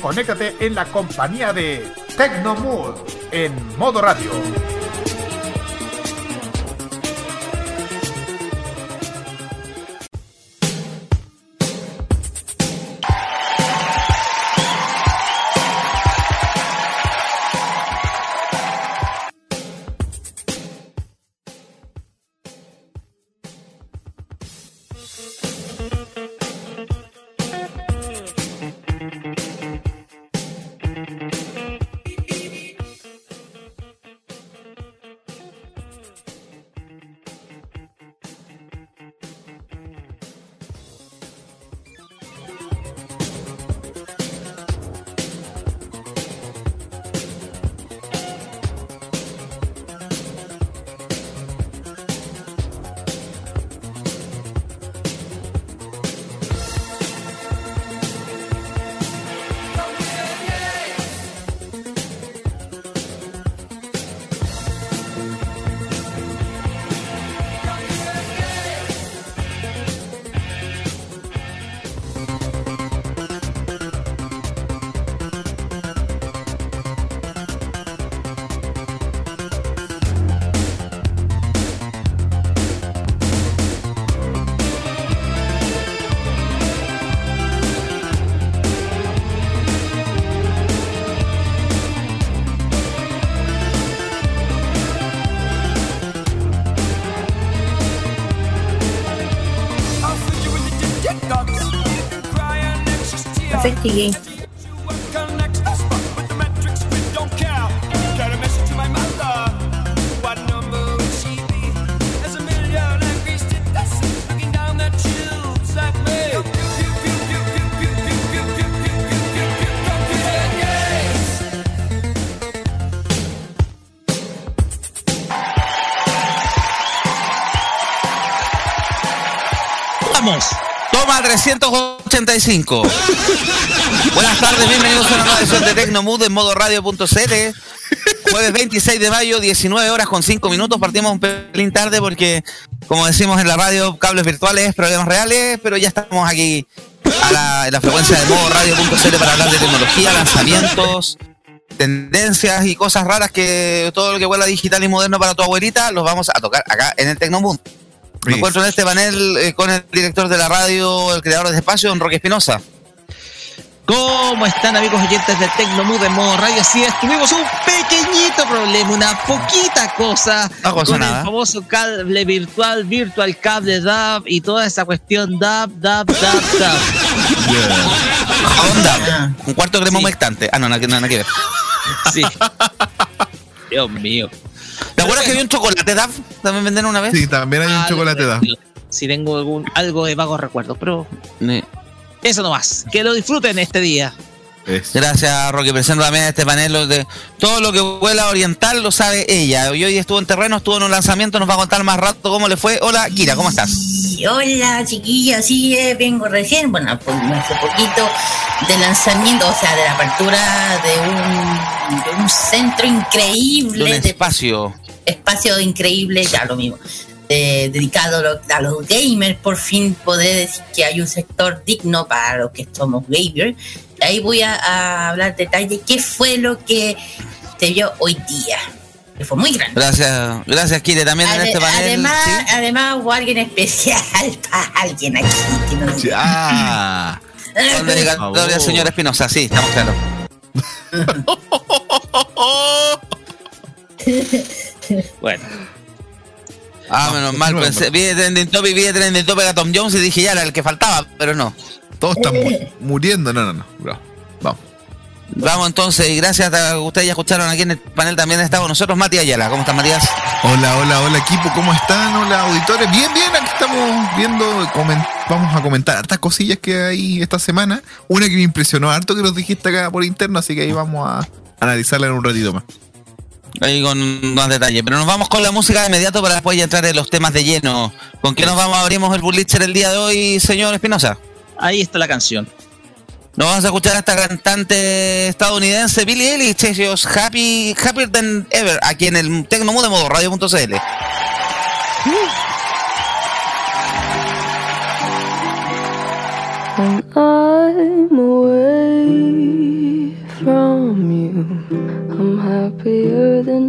conéctate en la compañía de Tecnomood en modo radio. Perfecto Game. Vamos. Toma 385. Buenas tardes, bienvenidos a una nueva edición de Tecnomood en modo radio.cl. Jueves 26 de mayo, 19 horas con 5 minutos. Partimos un pelín tarde porque, como decimos en la radio, cables virtuales, problemas reales, pero ya estamos aquí a la, en la frecuencia de modo radio.cl para hablar de tecnología, lanzamientos, tendencias y cosas raras que todo lo que huela digital y moderno para tu abuelita los vamos a tocar acá en el Tecnomood. Me encuentro en este panel eh, con el director de la radio, el creador de espacio, don Roque Espinosa. ¿Cómo están amigos oyentes de Tecnomood en modo radio? Así es, tuvimos un pequeñito problema, una poquita cosa No pasa con nada. el famoso cable virtual, virtual cable DAB y toda esa cuestión DAB, DAB, DAB, DAB. Onda, un cuarto de crema Sí. humectante. Ah, no, nada, que- nada que ver. Sí. Dios mío. ¿Te acuerdas que había un chocolate DAF? ¿También vendieron una vez? Sí, también hay un Ah, chocolate da. Si tengo algún, algo de vagos recuerdos, pero Sí. eso no más. Que lo disfruten este día. Es. Gracias, Roque. Presento también a este panel. de, todo lo que huela oriental lo sabe ella. Y hoy estuvo en terreno, estuvo en un lanzamiento, nos va a contar más rato cómo le fue. Hola, Kira, ¿cómo estás? Y hola chiquillos, sí, eh, vengo recién, bueno, pues hace poquito de lanzamiento, o sea, de la apertura de un, de un centro De un increíble, de espacio. espacio increíble, ya lo mismo, eh, dedicado a lo- a los gamers, por fin poder decir que hay un sector digno para los que somos gamers. Ahí voy a, a hablar detalle qué fue lo que se vio hoy día. Que fue muy grande. Gracias, gracias Kire también en este panel. además, ¿sí? además hubo alguien especial para alguien aquí. Que no sé. Ya. Con dedicatoria, señor Espinosa, sí, estamos claros. Bueno, Ah, menos mal, pensé, vi de Trending Topic, vi de Trending Topic a Tom Jones y dije ya era el que faltaba, pero no. Todos están mu- muriendo. No, no, no. Bro. Vamos. Vamos entonces, y gracias a que ustedes ya escucharon aquí en el panel también está con nosotros Mati Ayala. ¿Cómo estás, Matías? Hola, hola, hola equipo, ¿cómo están? Hola auditores, bien, bien, aquí estamos viendo, vamos a comentar hartas cosillas que hay esta semana. Una que me impresionó harto que nos dijiste acá por interno, así que ahí vamos a analizarla en un ratito más. Ahí con más detalle. Pero nos vamos con la música de inmediato para después ya entrar en los temas de lleno. ¿Con qué nos vamos? Abrimos el Burlitzer el día de hoy, señor Espinosa. Ahí está la canción. Nos vamos a escuchar a esta cantante estadounidense, Billie Eilish, ellos Happy, Happier Than Ever, aquí en el Tecnomudo de modo radio.cl. I'm happier than.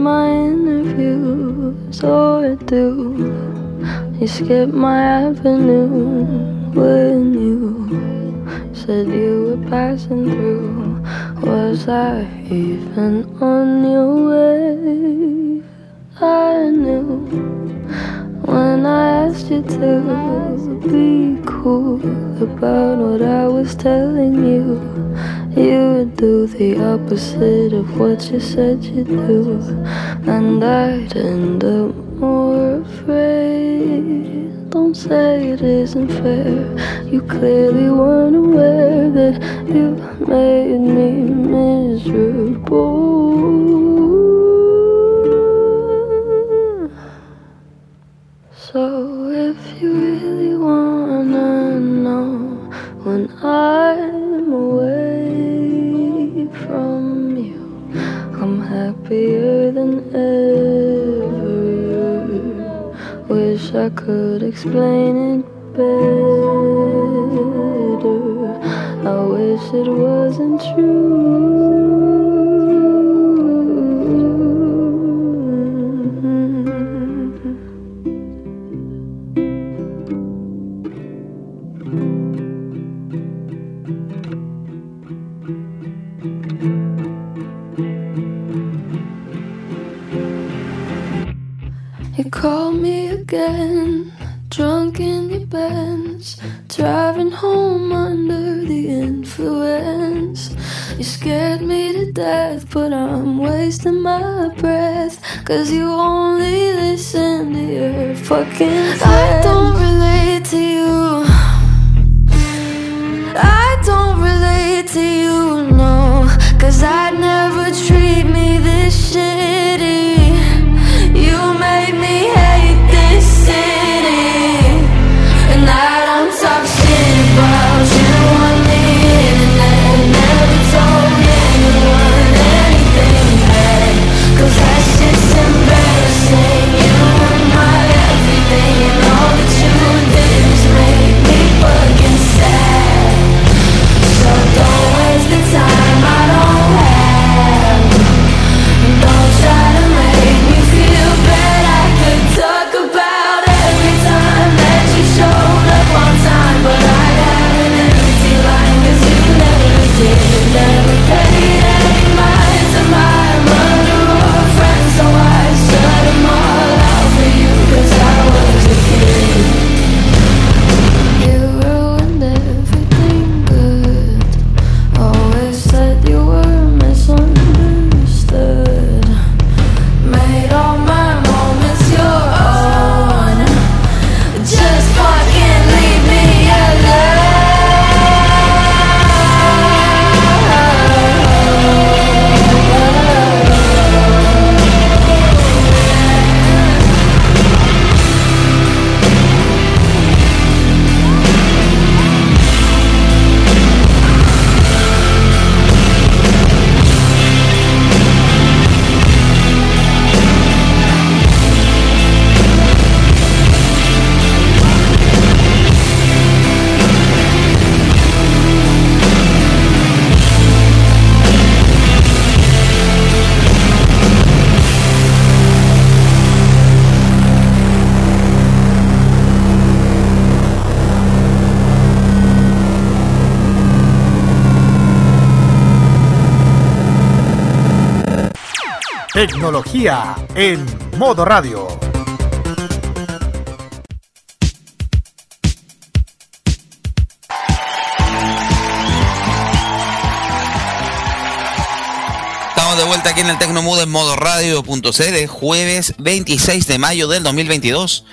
My interviews or do you skip my avenue when you said you were passing through? Was I even on your way? I knew when I asked you to be cool about what I was telling you. You do the opposite of what you said you'd do, and I'd end up more afraid. Don't say it isn't fair. You clearly weren't aware that you made me miserable. So if you really wanna know when I'm happier than ever. Wish I could explain it better. I wish it wasn't true. Again, drunk in your Benz, driving home under the influence. You scared me to death, but I'm wasting my breath. Cause you only listen to your fucking friends. I don't relate En modo radio. Estamos de vuelta aquí en el Tecnomood en modo radio.cl, jueves 26 de mayo del 2022,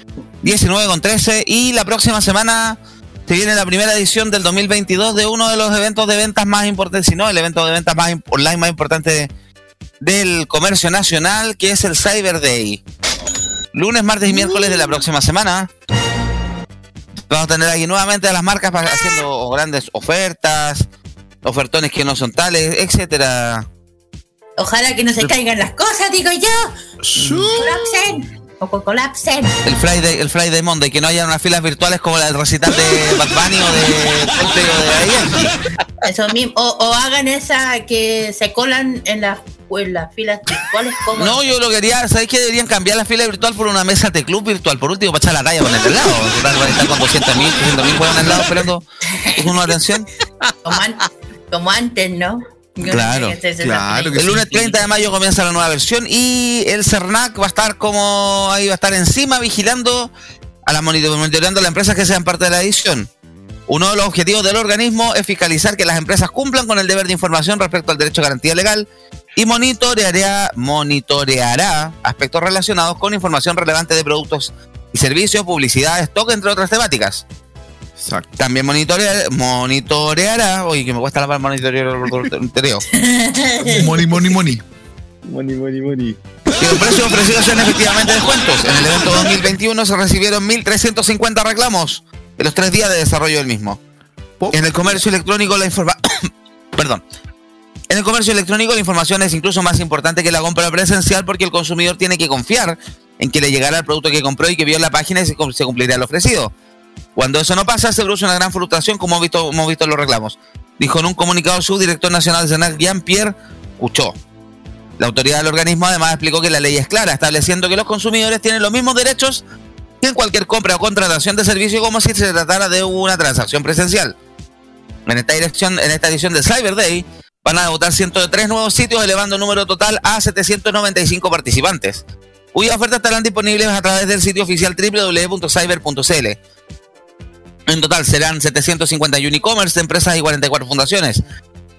19 con 13 y la próxima semana se viene la primera edición del 2022 de uno de los eventos de ventas más importantes, si no el evento de ventas más online más importante del comercio nacional, que es el Cyber Day. Lunes, martes y miércoles de la próxima semana. Vamos a tener aquí nuevamente a las marcas haciendo grandes ofertas, ofertones que no son tales, etcétera. Ojalá que no se caigan las cosas, digo yo. Colapsen. O co- colapsen. El Friday, el Friday Monday, que no haya unas filas virtuales como la del recital de Bad Bunny o de o de Ayen. Eso mismo. O, o hagan esa que se colan en las, en las filas virtuales como. No, yo lo quería, ¿sabéis que deberían cambiar la fila virtual por una mesa de club virtual? Por último, para echar la talla con el del lado. Van a estar con 200 mil, 300 mil huevos en el lado esperando una atención. Como, an- como antes, ¿no? Yo Claro, no sé claro que El lunes 30 de mayo comienza la nueva versión y el CERNAC va a estar como ahí va a estar encima vigilando a las monito- monitoreando a las empresas que sean parte de la edición. Uno de los objetivos del organismo es fiscalizar que las empresas cumplan con el deber de información respecto al derecho a garantía legal y monitoreará, monitoreará aspectos relacionados con información relevante de productos y servicios, publicidad, stock, entre otras temáticas. Exacto. También monitorear, monitoreará, oye, que me cuesta la palabra monitorear, monitoreó. Money, money, money. Money, money, money. que los precios ofrecidos sean efectivamente descuentos. En el evento 2021 se recibieron 1.350 reclamos en los tres días de desarrollo del mismo. En el comercio electrónico la informa... Perdón. En el comercio electrónico la información es incluso más importante que la compra presencial porque el consumidor tiene que confiar en que le llegará el producto que compró y que vio en la página y se se cumplirá lo ofrecido. Cuando eso no pasa, se produce una gran frustración como hemos visto, hemos visto en los reclamos. Dijo en un comunicado su director nacional de Senac, Jean-Pierre Cuchot. La autoridad del organismo además explicó que la ley es clara, estableciendo que los consumidores tienen los mismos derechos que en cualquier compra o contratación de servicio como si se tratara de una transacción presencial. En esta dirección, en esta edición de Cyber Day, van a debutar 103 nuevos sitios, elevando el número total a 795 participantes, cuyas ofertas estarán disponibles a través del sitio oficial www.cyber.cl. En total serán 751 e-commerce de empresas y 44 fundaciones.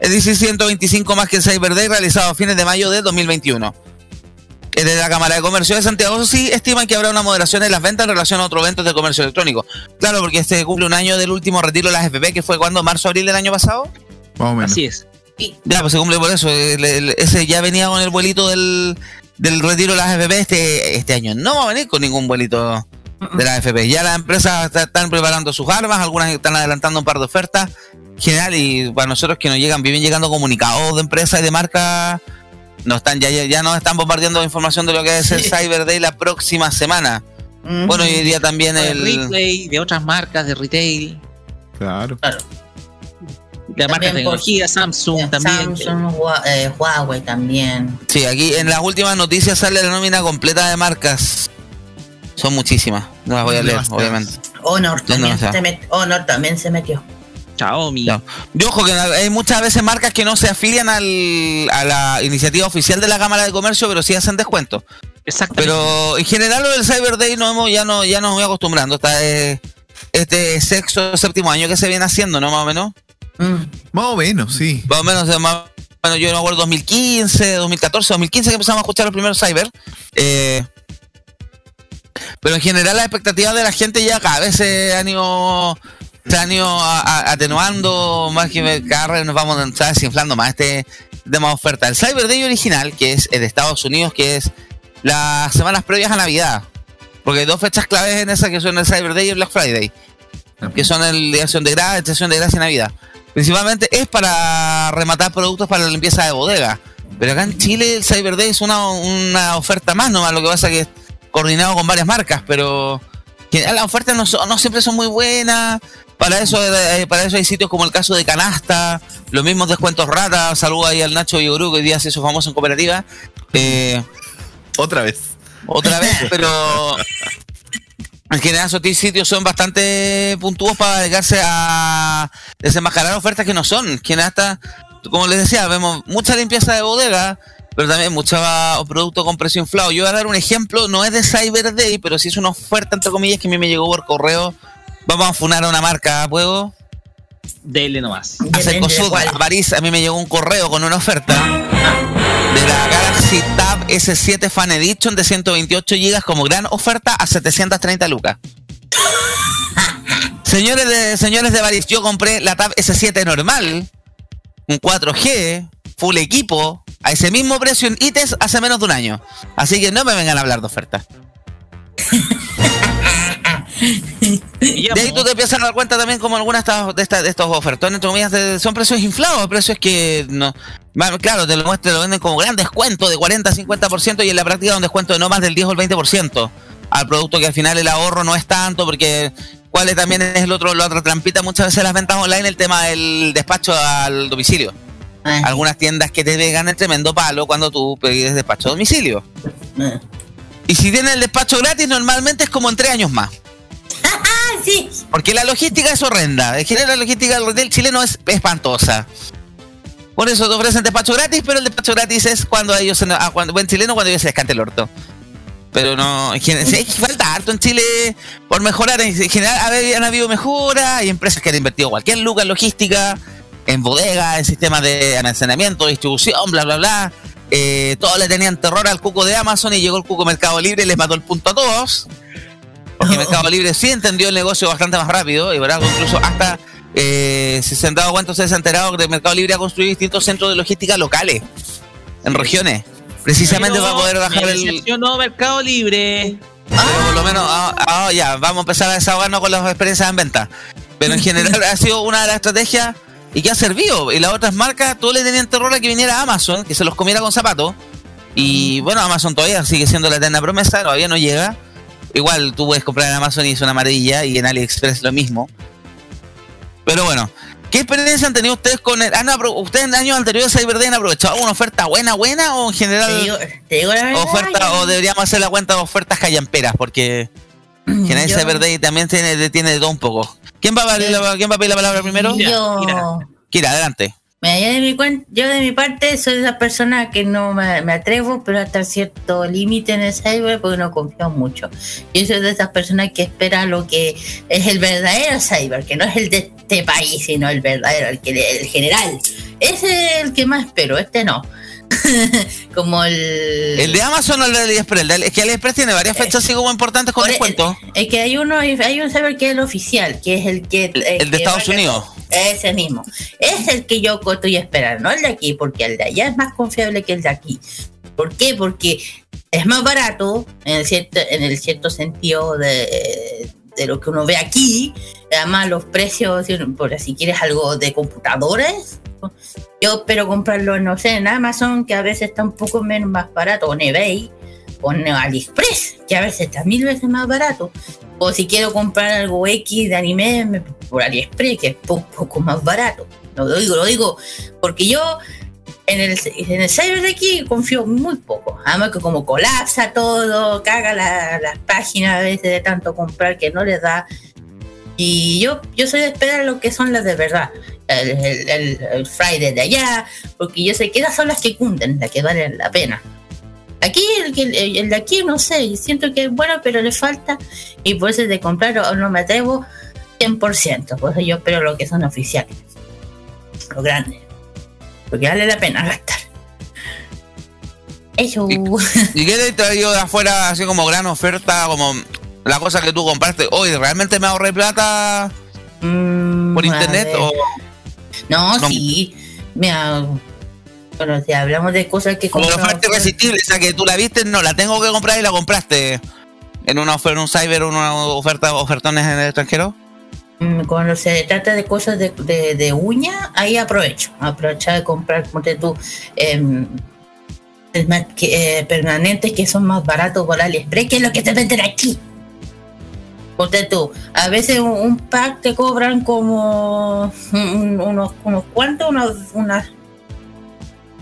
Es decir, 125 más que el Cyber Day realizado a fines de mayo de 2021. Desde la Cámara de Comercio de Santiago sí estiman que habrá una moderación en las ventas en relación a otros eventos de comercio electrónico. Claro, porque este cumple un año del último retiro de las FP, que fue cuando, marzo-abril del año pasado. Más o menos. Así es. Ya, pues se cumple por eso. El- el- ese ya venía con el vuelito del, del retiro de las FP. Este, este año no va a venir con ningún vuelito de las FP. Ya las empresas está- están preparando sus armas, algunas están adelantando un par de ofertas. General, y para nosotros que nos llegan, viven llegando comunicados de empresas y de marcas, nos están, ya, ya, nos están bombardeando información de lo que es el Cyber Day la próxima semana. Bueno, y hoy día también el. replay, de otras marcas, de retail, Claro. de por- tecnología, Samsung también. Samsung, Hua- eh, Huawei también. Sí, aquí en las últimas noticias sale la nómina completa de marcas. Son muchísimas. No las voy a leer, Demasiadas. obviamente. Honor No, también, no, o sea. se met- Honor también se metió. Xiaomi. Ya. Yo ojo que hay muchas veces marcas que no se afilian al, a la iniciativa oficial de la Cámara de Comercio, pero sí hacen descuento. Exactamente. Pero en general lo del Cyber Day no hemos, ya no, ya nos voy acostumbrando. Esta es- este sexto, séptimo año que se viene haciendo, ¿no? Más o menos. Más o menos, sí. Más o menos, más bueno, yo me acuerdo 2015, 2014, 2015 que empezamos a escuchar los primeros cyber. Eh, pero en general las expectativas de la gente ya cada vez se han ido, se han ido a- a- atenuando, más que cada vez nos vamos o sea, desinflando más este de más oferta. El Cyber Day original, que es el de Estados Unidos, que es las semanas previas a Navidad. Porque hay dos fechas claves en esa que son el Cyber Day y el Black Friday. Que son el de Acción de Gracia, de Gracia y Navidad. Principalmente es para rematar productos para la limpieza de bodega. Pero acá en Chile el Cyber Day es una, una oferta más nomás, lo que pasa que es coordinado con varias marcas, pero las ofertas no, son- no siempre son muy buenas. Para eso, eh, para eso hay sitios como el caso de Canasta, los mismos descuentos rata. Saluda ahí al Nacho Vigorú, que hoy día se hizo famoso en cooperativa. Eh, Otra vez. otra vez, pero en general esos sitios son bastante puntuos para dedicarse a desenmascarar ofertas que no son. Que hasta, como les decía, vemos mucha limpieza de bodega, pero también mucho producto con precio inflado. Yo voy a dar un ejemplo, no es de Cyber Day, pero sí es una oferta, entre comillas, que a mí me llegó por correo. Vamos a funar a una marca, ¿puedo? Dele nomás. Hace cosas a París, a mí me llegó un correo con una oferta de la Galaxy Tab S7 Fan Edition de 128 GB como gran oferta a 730 lucas. Señores de, señores de Baris, yo compré la Tab S7 normal, un 4G, full equipo, a ese mismo precio en ITES hace menos de un año. Así que no me vengan a hablar de ofertas. y ahí tú te empiezas a dar cuenta también como algunas de, estas, de, estos ofertones, son precios inflados, precios que no... Claro, te lo muestran, lo venden como gran descuento de 40 50% y en la práctica un descuento de no más del 10 o el 20% al producto que al final el ahorro no es tanto porque cuál también es el otro, la otra trampita muchas veces las ventas online, el tema del despacho al domicilio. Eh. Algunas tiendas que te pegan el tremendo palo cuando tú pides despacho a domicilio. Eh. Y si tienen el despacho gratis, normalmente es como en tres años más. Sí. Porque la logística es horrenda. En general, la logística del chileno es espantosa. Por eso te ofrecen despacho gratis, pero el despacho gratis es cuando ellos, ah, buen chileno, cuando ellos se descante el orto. Pero no, hay falta harto en Chile por mejorar. En general han habido mejoras, hay empresas que han invertido cualquier lugar en logística, en bodega, en sistemas de almacenamiento, distribución, bla, bla, bla. Eh, todos le tenían terror al cuco de Amazon y llegó el cuco Mercado Libre y les mató el punto a todos. Porque Mercado Libre sí entendió el negocio bastante más rápido y ¿verdad? incluso hasta eh, se han dado cuenta, ustedes se han enterado que Mercado Libre ha construido distintos centros de logística locales en regiones. Precisamente para poder bajar el. no Mercado Libre. Pero por lo menos, ah, ah, ya, vamos a empezar a desahogarnos con las experiencias en venta. Pero en general ha sido una de las estrategias y que ha servido. Y las otras marcas, todos le tenían terror a que viniera Amazon, que se los comiera con zapatos. Y bueno, Amazon todavía sigue siendo la eterna promesa, todavía no llega. Igual tú puedes comprar en Amazon y es una maravilla, y en AliExpress lo mismo. Pero bueno, ¿Qué experiencia han tenido ustedes con el, ustedes en años anteriores a Cyber Day han aprovechado una oferta buena, buena o en general oferta o deberíamos hacer la cuenta de ofertas callamperas porque en general Cyber Day también tiene, tiene de todo un poco. ¿Quién va a, pedir la, ¿quién va a pedir la palabra primero? Yo. Kira, adelante. Mira, yo de, mi de parte soy esa persona que no me, atrevo, pero hasta cierto límite en el cyber porque no confío mucho. Yo soy de esas personas que espera lo que es el verdadero cyber, que no es el de este país, sino el verdadero, el, que, el general. Ese es el que más espero, este no. como el. ¿El de Amazon o el de AliExpress? Es que AliExpress tiene varias fechas así como importantes con descuento. Es que hay uno, hay un server que es el oficial, que es el que. El, de Estados Unidos. Ese mismo. Es el que yo estoy esperando, no el de aquí, porque el de allá es más confiable que el de aquí. ¿Por qué? Porque es más barato en el cierto, en el cierto sentido de, de lo que uno ve aquí. Además, los precios, si quieres algo de computadores, yo espero comprarlo, no sé, en Amazon, que a veces está un poco menos más barato, o en eBay, o en AliExpress, que a veces está mil veces más barato. O si quiero comprar algo X de anime, por AliExpress, que es un poco más barato. Lo digo, lo digo, porque yo en el, en el cyber de aquí confío muy poco. Además que como colapsa todo, caga las páginas a veces de tanto comprar que no les da. Y yo, yo soy de esperar lo que son las de verdad. El, Friday de allá, porque yo sé que esas son las que cunden, las que valen la pena. Aquí, el, el, de aquí, no sé, siento que es bueno, pero le falta. Y por eso de comprar o no me atrevo 100%. Por eso yo espero lo que son oficiales. Los grandes porque vale la pena gastar. Eso. ¿Y, qué te traído de afuera así como gran oferta, como la cosa que tú compraste? Hoy, ¿realmente me ahorré plata mm, por internet? O... No, sí. Mira, bueno, si hablamos de cosas que Como la oferta irresistible, o sea que tú la viste, no, la tengo que comprar y la compraste. En una oferta, un cyber, una oferta, ofertones en el extranjero. Mm, cuando se trata de cosas de, de, uña, ahí aprovecho. Aprovechar de comprar, como tú, eh, permanentes que son más baratos por AliExpress, que es lo que te venden aquí. Ponte tú, a veces un, pack te cobran como unos, unos cuantos, unas, unas,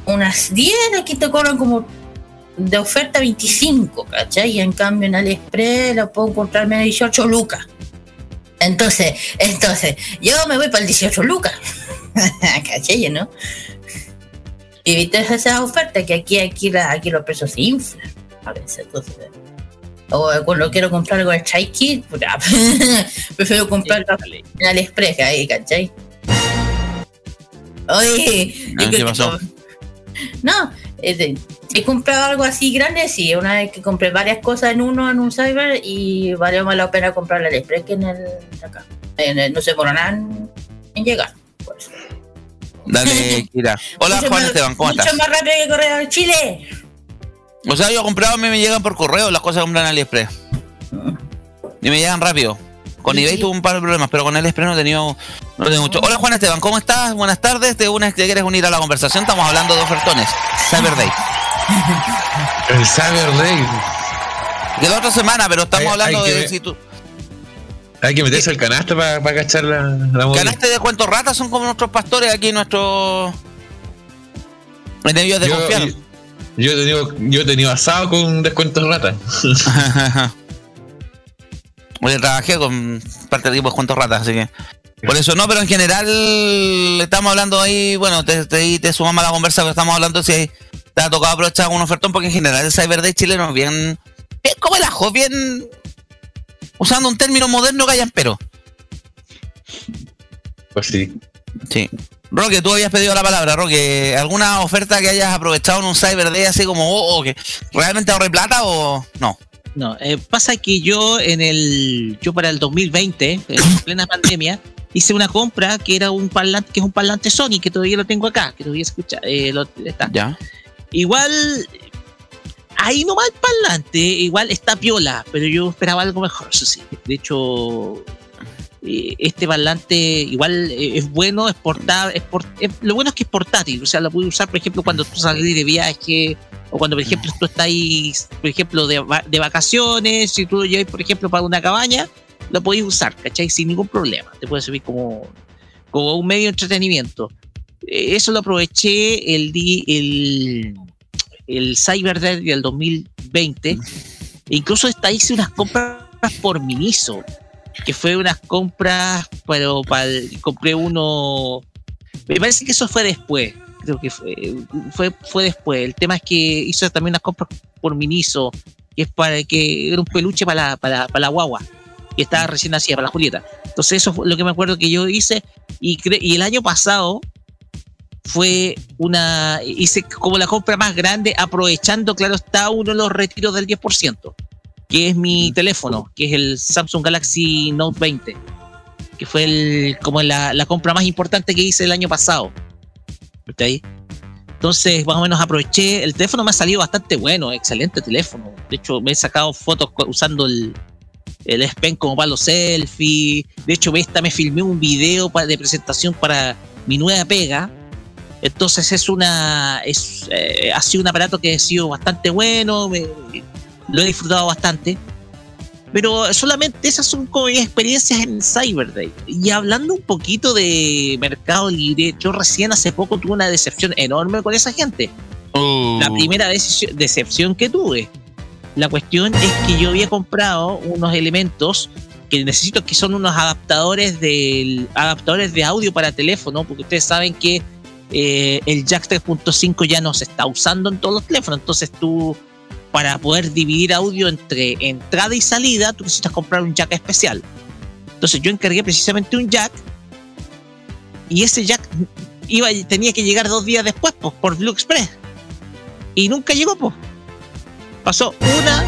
unas 10, aquí te cobran como de oferta 25, ¿cachai? Y en cambio en AliExpress lo puedo encontrar menos 18 lucas. Entonces, entonces, yo me voy para el 18 lucas. ¿Caché, no? Y viste esas ofertas que aquí, aquí, la- aquí los precios se inflan. A veces, entonces. O cuando quiero comprar algo de Chai Kid, puta, prefiero comprarlo en AliExpress, ahí, ¿cachai? Oye, Ah, ¿qué pasó? No, he comprado algo así grande, sí, una vez que compré varias cosas en uno, en un cyber, y valió más la pena comprar el AliExpress que en el acá. En el- no se demoró nada en, en llegar. por eso. Dale, Kira. Hola, Mucho Juan más- Esteban, ¿cómo Mucho estás? más rápido que Correo de Chile. O sea, yo he comprado, a mí me llegan por correo las cosas que compran en AliExpress. Y me llegan rápido. Con Sí, eBay sí. tuve un par de problemas, pero con AliExpress no he tenido, no he tenido mucho. Hola Juan Esteban, ¿cómo estás? Buenas tardes. ¿Te, unes, ¿Te quieres unir a la conversación? Estamos hablando de ofertones. Cyber Day. El Cyber Day. De la otra semana, pero estamos Hay- hablando hay de ver. si tú. Hay que meterse al canasto para cachar la, la. Ganaste de cuentos ratas, son como nuestros pastores aquí, nuestros. En ellos de Yo, confiar. yo, yo he tenido, yo he tenido asado con descuentos rata. Oye, trabajé con parte de cuentos ratas, así que. Por eso no, pero en general estamos hablando ahí, bueno, te, te, te sumamos a la conversa que estamos hablando si te ha tocado aprovechar un ofertón, porque en general el Cyber Day chileno es bien, bien como el ajo, bien usando un término moderno pero Pues sí. Sí. Roque, tú habías pedido la palabra, Roque. ¿Alguna oferta que hayas aprovechado en un Cyber Day así como, oh, oh, que realmente ahorre plata o no? No, eh, pasa que yo en el, yo para el 2020, en plena pandemia, hice una compra que era un parlante, que es un parlante Sony, que todavía lo tengo acá, que todavía escucha, eh, lo- está. Ya. Igual, ahí nomás el parlante, igual está piola, pero yo esperaba algo mejor, eso sí. De hecho, este parlante igual eh, es bueno, es portable, es lo bueno es que es portátil, o sea, lo puedes usar, por ejemplo, cuando tú sales de viaje, o cuando, por ejemplo, tú estás ahí, por ejemplo, de, va- de vacaciones, si tú llevas, por ejemplo, para una cabaña, lo podéis usar, ¿cachai? Sin ningún problema. Te puede servir como, como un medio de entretenimiento. Eh, Eso lo aproveché el, el, el Cyber Day del 2020. E incluso hasta hice unas compras por Miniso, que fue unas compras, pero para el- compré uno. Me parece que eso fue después. Creo que fue, fue, fue después. El tema es que hizo también unas compras por Miniso, que es para que era un peluche para la, para, para la guagua, que estaba recién nacida, para la Julieta. Entonces, eso fue lo que me acuerdo que yo hice. Y, cre- y el año pasado fue una. Hice como la compra más grande, aprovechando, claro, está uno de los retiros del 10%, que es mi teléfono, que es el Samsung Galaxy Note 20, que fue el, como la, la compra más importante que hice el año pasado. ¿Está ahí? Entonces, más o menos aproveché. El teléfono me ha salido bastante bueno, excelente teléfono. De hecho, me he sacado fotos usando el, el S Pen como para los selfies. De hecho, esta me filmé un video de presentación para mi nueva pega. Entonces es una es eh, ha sido un aparato que ha sido bastante bueno, me- lo he disfrutado bastante. Pero solamente esas son como mis experiencias en Cyber Day. Y hablando un poquito de Mercado Libre, yo recién hace poco tuve una decepción enorme con esa gente. La primera decepción que tuve. La cuestión es que yo había comprado unos elementos que necesito que son unos adaptadores del adaptadores de audio para teléfono, porque ustedes saben que eh, el jack 3.5 ya no se está usando en todos los teléfonos, entonces tú para poder dividir audio entre entrada y salida, tú necesitas comprar un jack especial. Entonces yo encargué precisamente un jack y ese jack iba tenía que llegar dos días después pues, por Blue Express y nunca llegó pues. Pasó una,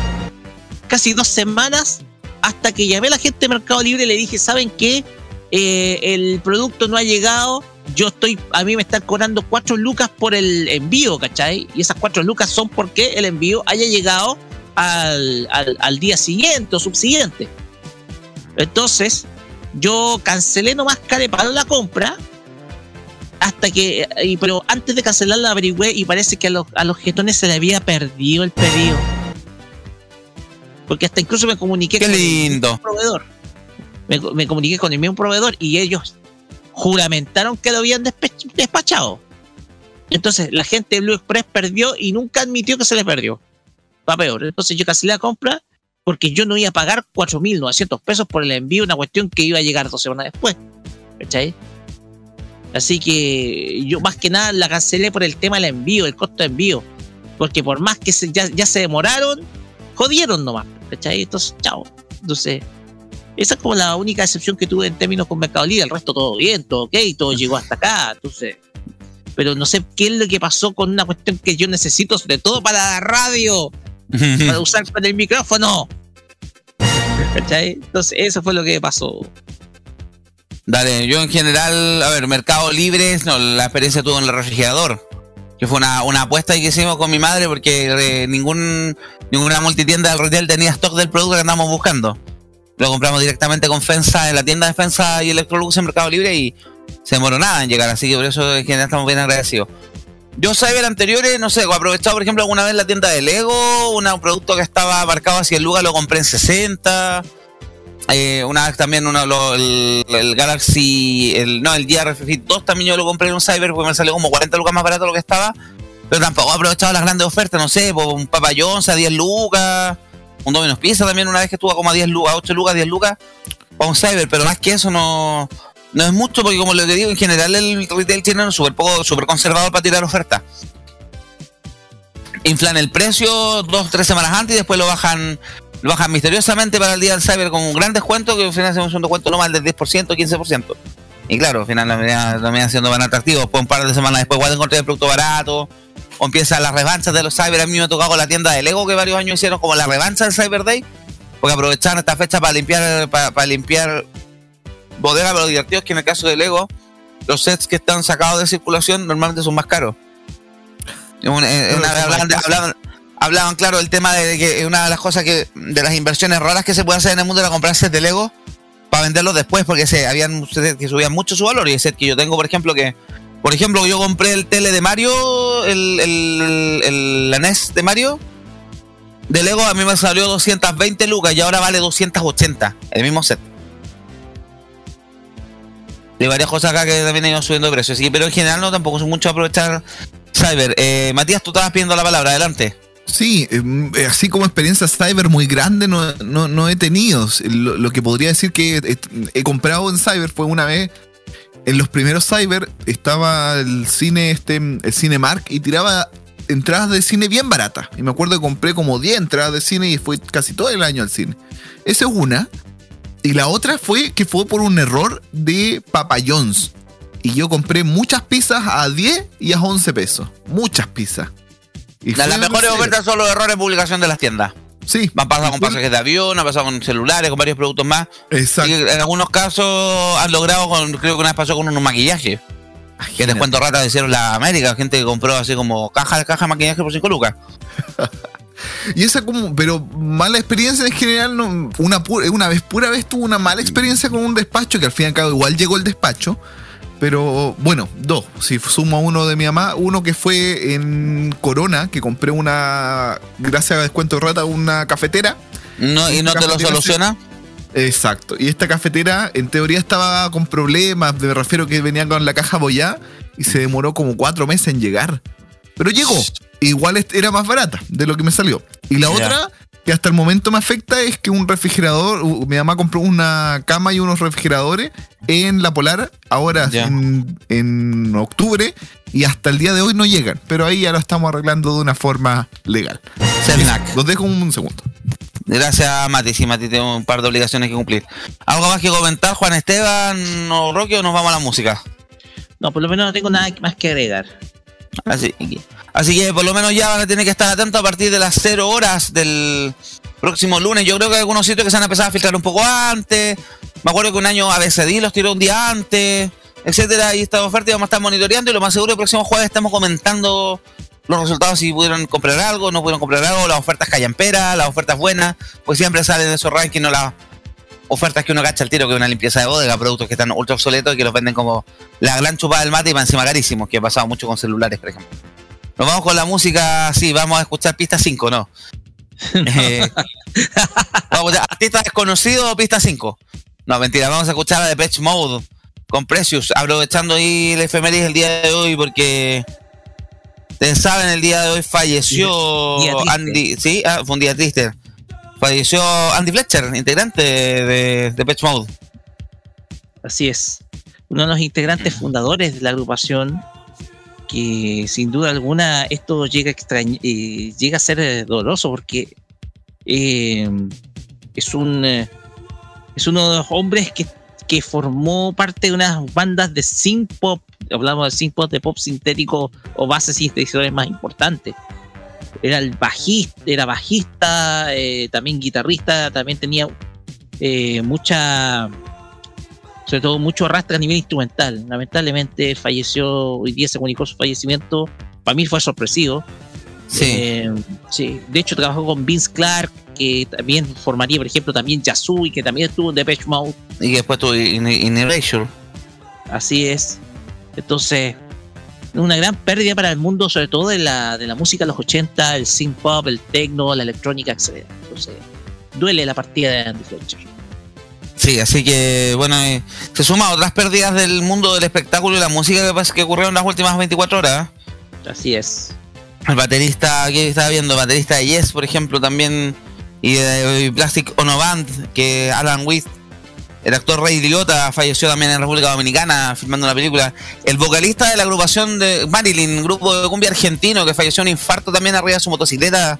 casi dos semanas hasta que llamé a la gente de Mercado Libre y le dije, ¿saben qué? Eh, el producto no ha llegado, yo estoy, a mí me están cobrando cuatro lucas por el envío, ¿cachai? Y esas cuatro lucas son porque el envío haya llegado al, al, al día siguiente o subsiguiente. Entonces, yo cancelé nomás carepalo la compra hasta que, y- pero antes de cancelarla averigüé y parece que a los, a los jetones se le había perdido el pedido. Porque hasta incluso me comuniqué Qué con el mismo proveedor. Me, me comuniqué con el mismo proveedor y ellos juramentaron que lo habían despachado. Entonces la gente de Blue Express perdió y nunca admitió que se le perdió. Va peor. Entonces yo cancelé la compra porque yo no iba a pagar 4.900 pesos por el envío, una cuestión que iba a llegar dos semanas después. ¿Cachai? Así que yo más que nada la cancelé por el tema del envío, el costo de envío. Porque por más que ya se demoraron, jodieron nomás. ¿Cachai? Entonces, chao. Entonces, esa es como la única excepción que tuve en términos con Mercado Libre. El resto todo bien, todo ok, todo llegó hasta acá. Entonces, pero no sé qué es lo que pasó con una cuestión que yo necesito, sobre todo para la radio, para usar con el micrófono. ¿Cachai? Entonces, eso fue lo que pasó. Dale, yo en general, a ver, Mercado Libre, no, la experiencia tuvo en el refrigerador. Que fue una, una apuesta que hicimos con mi madre porque eh, ningún, ninguna multitienda del retail tenía stock del producto que andábamos buscando. Lo compramos directamente con Fensa, en la tienda de Fensa y Electrolux en Mercado Libre y se demoró nada en llegar, así que por eso en general estamos bien agradecidos. Yo Cyber anteriores, no sé, he aprovechado por ejemplo alguna vez la tienda de Lego, un producto que estaba marcado a 100 lucas, lo compré en 60. Eh, una vez también uno, lo- el, el Galaxy, el, no, el GR Fit 2 también yo lo compré en un Cyber porque me salió como 40 lucas más barato lo que estaba. Pero tampoco he aprovechado las grandes ofertas, no sé, por un Papa John's a 10 lucas, un Domino's Pizza también una vez que estuvo como a 10 lucas, 8 lucas, 10 lucas, para un Cyber, pero más que eso no, no es mucho porque como les digo, en general el retail chileno es súper poco, súper conservador para tirar ofertas. Inflan el precio dos, tres semanas antes y después lo bajan lo bajan misteriosamente para el día del cyber con un gran descuento que al final hacemos un descuento no más del 10%, 15%. Y claro, al final lo terminan siendo más atractivos. Después un par de semanas después igual encontré el producto barato. O empiezan las revanchas de los cyber. A mí me ha tocado con la tienda de Lego que varios años hicieron como la revancha del Cyber Day. Porque aprovecharon esta fecha para limpiar, para, para limpiar bodega, pero lo divertido es que en el caso de Lego, los sets que están sacados de circulación normalmente son más caros. Una- hablaban, de- hablaban- hablaban, claro, del tema de que una de las cosas que, de las inversiones raras que se puede hacer en el mundo era comprar sets de Lego para venderlos después, porque se, habían que subían mucho su valor. Y el set que yo tengo, por ejemplo, que, por ejemplo, yo compré el tele de Mario, el, el, el- la NES de Mario, de Lego a mí me salió 220 lucas y ahora vale 280, el mismo set. Hay varias cosas acá que también han ido subiendo de precio, sí, pero en general no tampoco es mucho aprovechar Cyber. Eh, Matías, tú estabas pidiendo la palabra, adelante. Sí, em, eh, así como experiencia cyber muy grande no, no, no he tenido. Lo, que podría decir que he comprado en cyber fue una vez, en los primeros cyber estaba el cine, este, el Cinemark y tiraba entradas de cine bien baratas. Y me acuerdo que compré como 10 entradas de cine y fue casi todo el año al cine. Esa es una. Y la otra fue que fue por un error de Papa John's. Y yo compré muchas pizzas a 10 y a 11 pesos. Muchas pizzas. Y La- las mejores ofertas son los errores de publicación de las tiendas. Sí. Han pasado con pasajes de avión, han pasado con celulares, con varios productos más. Exacto. Y en algunos casos han logrado, con, creo que una vez pasó con un maquillaje. Que descuento rata hicieron la América, gente que compró así como caja de caja de maquillaje por 5 lucas. Y esa como, pero mala experiencia en general, no, una, una vez, pura vez tuve una mala experiencia con un despacho, que al fin y al cabo igual llegó el despacho. Pero bueno, dos, si sumo a uno de mi mamá, uno que fue en Corona, que compré una, gracias a descuento de rata, una cafetera. No, ¿Y no te lo soluciona? Exacto. Y esta cafetera, en teoría, estaba con problemas. Me refiero que venía con la caja bollada y se demoró como cuatro meses en llegar. Pero llegó. Igual era más barata de lo que me salió. Y la otra, que hasta el momento me afecta, es que un refrigerador. Mi mamá compró una cama y unos refrigeradores en la Polar, ahora Ya. en, en octubre. Y hasta el día de hoy no llegan. Pero ahí ya lo estamos arreglando de una forma legal. Cernac. Los dejo un segundo. Gracias, Mati. Sí, Mati tiene un par de obligaciones que cumplir. ¿Algo más que comentar, Juan Esteban o Roque, o nos vamos a la música? No, por lo menos no tengo nada más que agregar. Así, así que por lo menos ya van a tener que estar atentos a partir de las 0 horas del próximo lunes. Yo creo que hay algunos sitios que se han empezado a filtrar un poco antes. Me acuerdo que un año ABCD los tiró un día antes, etcétera. Y esta oferta vamos a estar monitoreando y lo más seguro el próximo jueves estamos comentando los resultados si pudieron comprar algo, no pudieron comprar algo, las ofertas callamperas, las ofertas buenas, pues siempre salen de esos rankings, no las ofertas que uno cacha al tiro, que es una limpieza de bodega, productos que están ultra obsoletos y que los venden como la gran chupada del mate y para encima carísimos, que ha pasado mucho con celulares, por ejemplo. Nos vamos con la música, sí, vamos a escuchar pista 5, ¿no? Eh, vamos a escuchar artista desconocido o pista 5. No, mentira, vamos a escuchar a Depeche Mode con Precious, aprovechando ahí el efemérides el día de hoy porque saben, el día de hoy falleció Día. Andy, sí, ah, fue un día triste. Falleció Andy Fletcher, integrante de Depeche Mode. Así es. uno de los integrantes fundadores de la agrupación, que sin duda alguna esto llega a, eh, llega a ser eh, doloroso porque eh, es un eh, es uno de los hombres que, que formó parte de unas bandas de synth pop, hablamos de synth pop, de pop sintético o bases sintetizadores más importantes. Era el bajista, era bajista, también guitarrista, también tenía mucha, sobre todo mucho arrastre a nivel instrumental. Lamentablemente falleció, hoy día se comunicó su fallecimiento, para mí fue sorpresivo. Sí. Eh, sí, de hecho trabajó con Vince Clark, que también formaría, por ejemplo, también Yazoo y que también estuvo en Depeche Mode. Y después tuvo In Erasure. Así es. Entonces, una gran pérdida para el mundo, sobre todo de la, de la música de los 80, el synth pop, el techno, la electrónica, etc. Entonces, duele la partida de Andy Fletcher. Sí, así que bueno, eh, se suma a otras pérdidas del mundo del espectáculo y la música que, que ocurrieron las últimas 24 horas. Así es. El baterista que estaba viendo, el baterista de Yes, por ejemplo, también, y de Plastic Ono Band, que Alan Witt, el actor Ray Liotta, falleció también en República Dominicana filmando la película. El vocalista de la agrupación de Marilyn, grupo de cumbia argentino, que falleció un infarto también arriba de su motocicleta.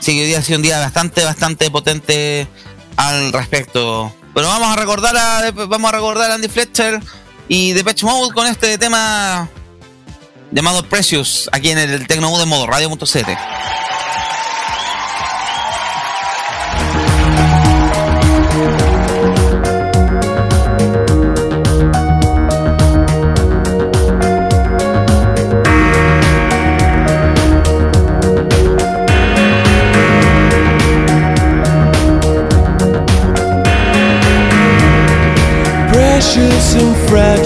Sí, que hoy día ha sido un día bastante, bastante potente al respecto. Pero vamos a recordar a, vamos a recordar a Andy Fletcher y Depeche Mode con este tema llamado Precious aquí en el Tecnomood de modo radio.cl.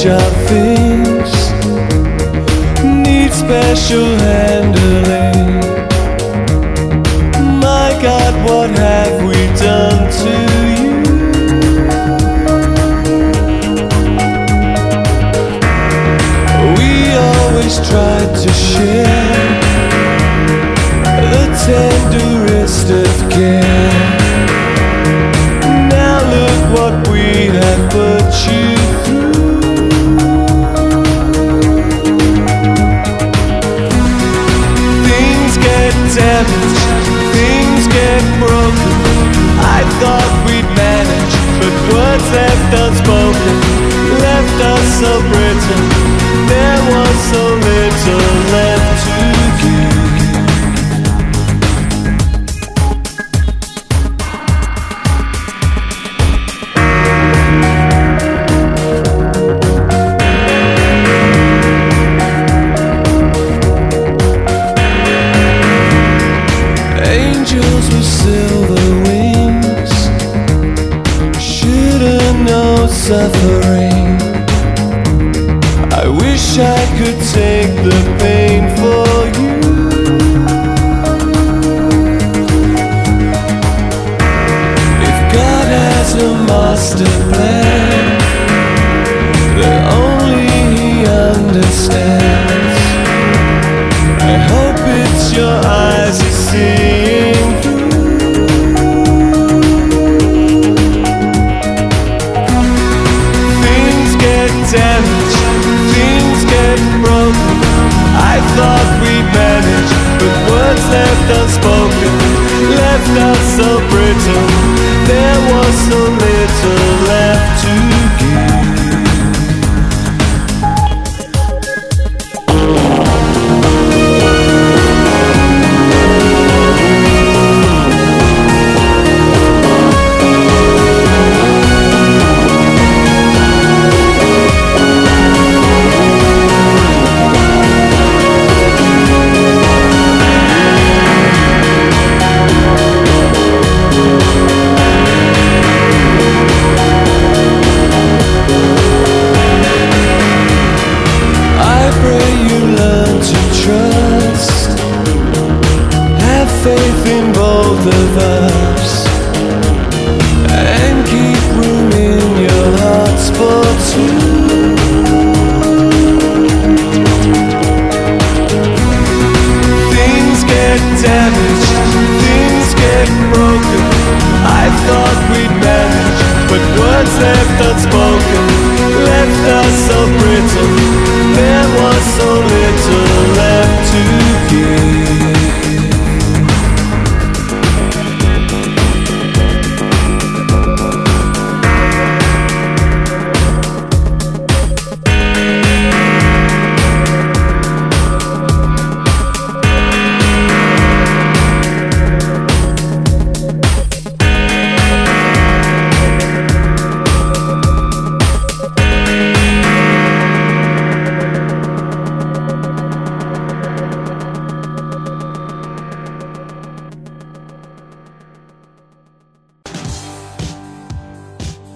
fragile things need special handling. My God, what have we done to you? We always tried to share the tenderest words left unspoken left us so brittle. There was so little damaged, things get broken. I thought we'd manage, but words left unspoken left us so brittle. There was so little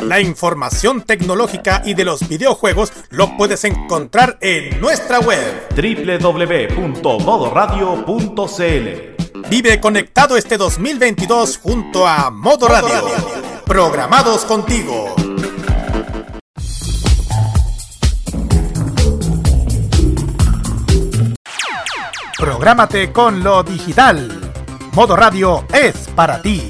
La información tecnológica y de los videojuegos lo puedes encontrar en nuestra web www.modoradio.cl Vive conectado este 2022 junto a Modo Radio. Programados contigo. Prográmate con lo digital. Modo Radio es para ti.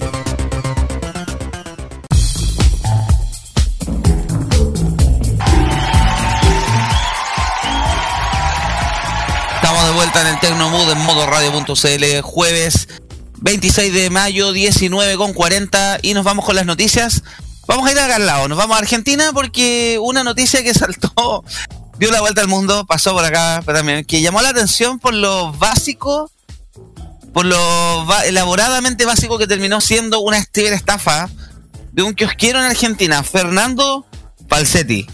En el Tecnomood en modo radio.cl, jueves 26 de mayo, 19 con 40, y nos vamos con las noticias. Vamos a ir acá al lado, nos vamos a Argentina porque una noticia que saltó, dio la vuelta al mundo, pasó por acá pero también, que llamó la atención por lo básico, por lo elaboradamente básico que terminó siendo una estafa de un kiosquero en Argentina, Fernando Falsetti.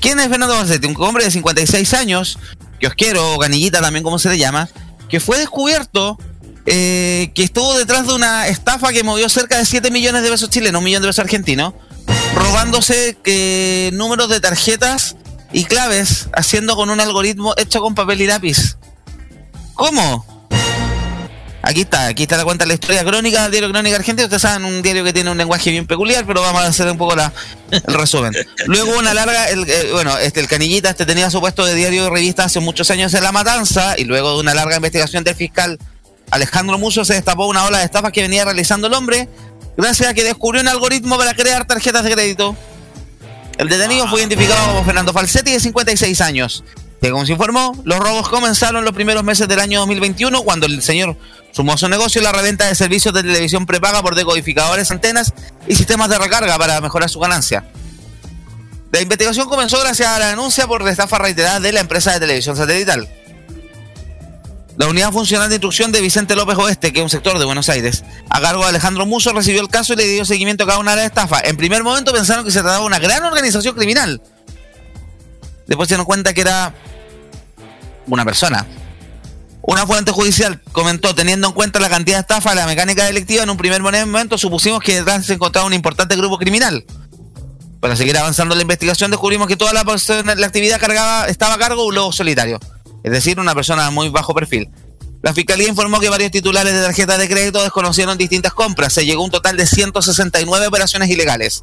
¿Quién es Fernando Falsetti? Un hombre de 56 años, kiosquero o canillita también como se le llama, que fue descubierto eh, que estuvo detrás de una estafa que movió cerca de 7 millones de pesos chilenos, un millón de pesos argentinos, robándose eh, números de tarjetas y claves, haciendo con un algoritmo hecho con papel y lápiz. ¿Cómo? Aquí está, aquí está la cuenta de la historia crónica del diario Crónica Argentina. Ustedes saben, un diario que tiene un lenguaje bien peculiar, pero vamos a hacer un poco la, el resumen. Luego una larga, el, eh, bueno, este el canillita este tenía su puesto de diario y revista hace muchos años en La Matanza, y luego de una larga investigación del fiscal Alejandro Muso se destapó una ola de estafas que venía realizando el hombre, gracias a que descubrió un algoritmo para crear tarjetas de crédito. El detenido fue identificado como Fernando Falsetti, de 56 años. Como se informó, los robos comenzaron los primeros meses del año 2021, cuando el señor sumó su negocio la reventa de servicios de televisión prepaga por decodificadores, antenas y sistemas de recarga para mejorar su ganancia. La investigación comenzó gracias a la denuncia por la estafa reiterada de la empresa de televisión satelital. La unidad funcional de instrucción de Vicente López Oeste, que es un sector de Buenos Aires, a cargo de Alejandro Muso, recibió el caso y le dio seguimiento a cada una de las estafas. En primer momento pensaron que se trataba de una gran organización criminal. Después se dieron cuenta que era una persona. Una fuente judicial comentó, teniendo en cuenta la cantidad de estafa de la mecánica delictiva, en un primer momento supusimos que detrás se encontraba un importante grupo criminal. Para seguir avanzando la investigación descubrimos que toda la, persona- la actividad cargaba, estaba a cargo de un lobo solitario, es decir, una persona muy bajo perfil. La fiscalía informó que varios titulares de tarjetas de crédito desconocieron distintas compras. Se llegó a un total de 169 operaciones ilegales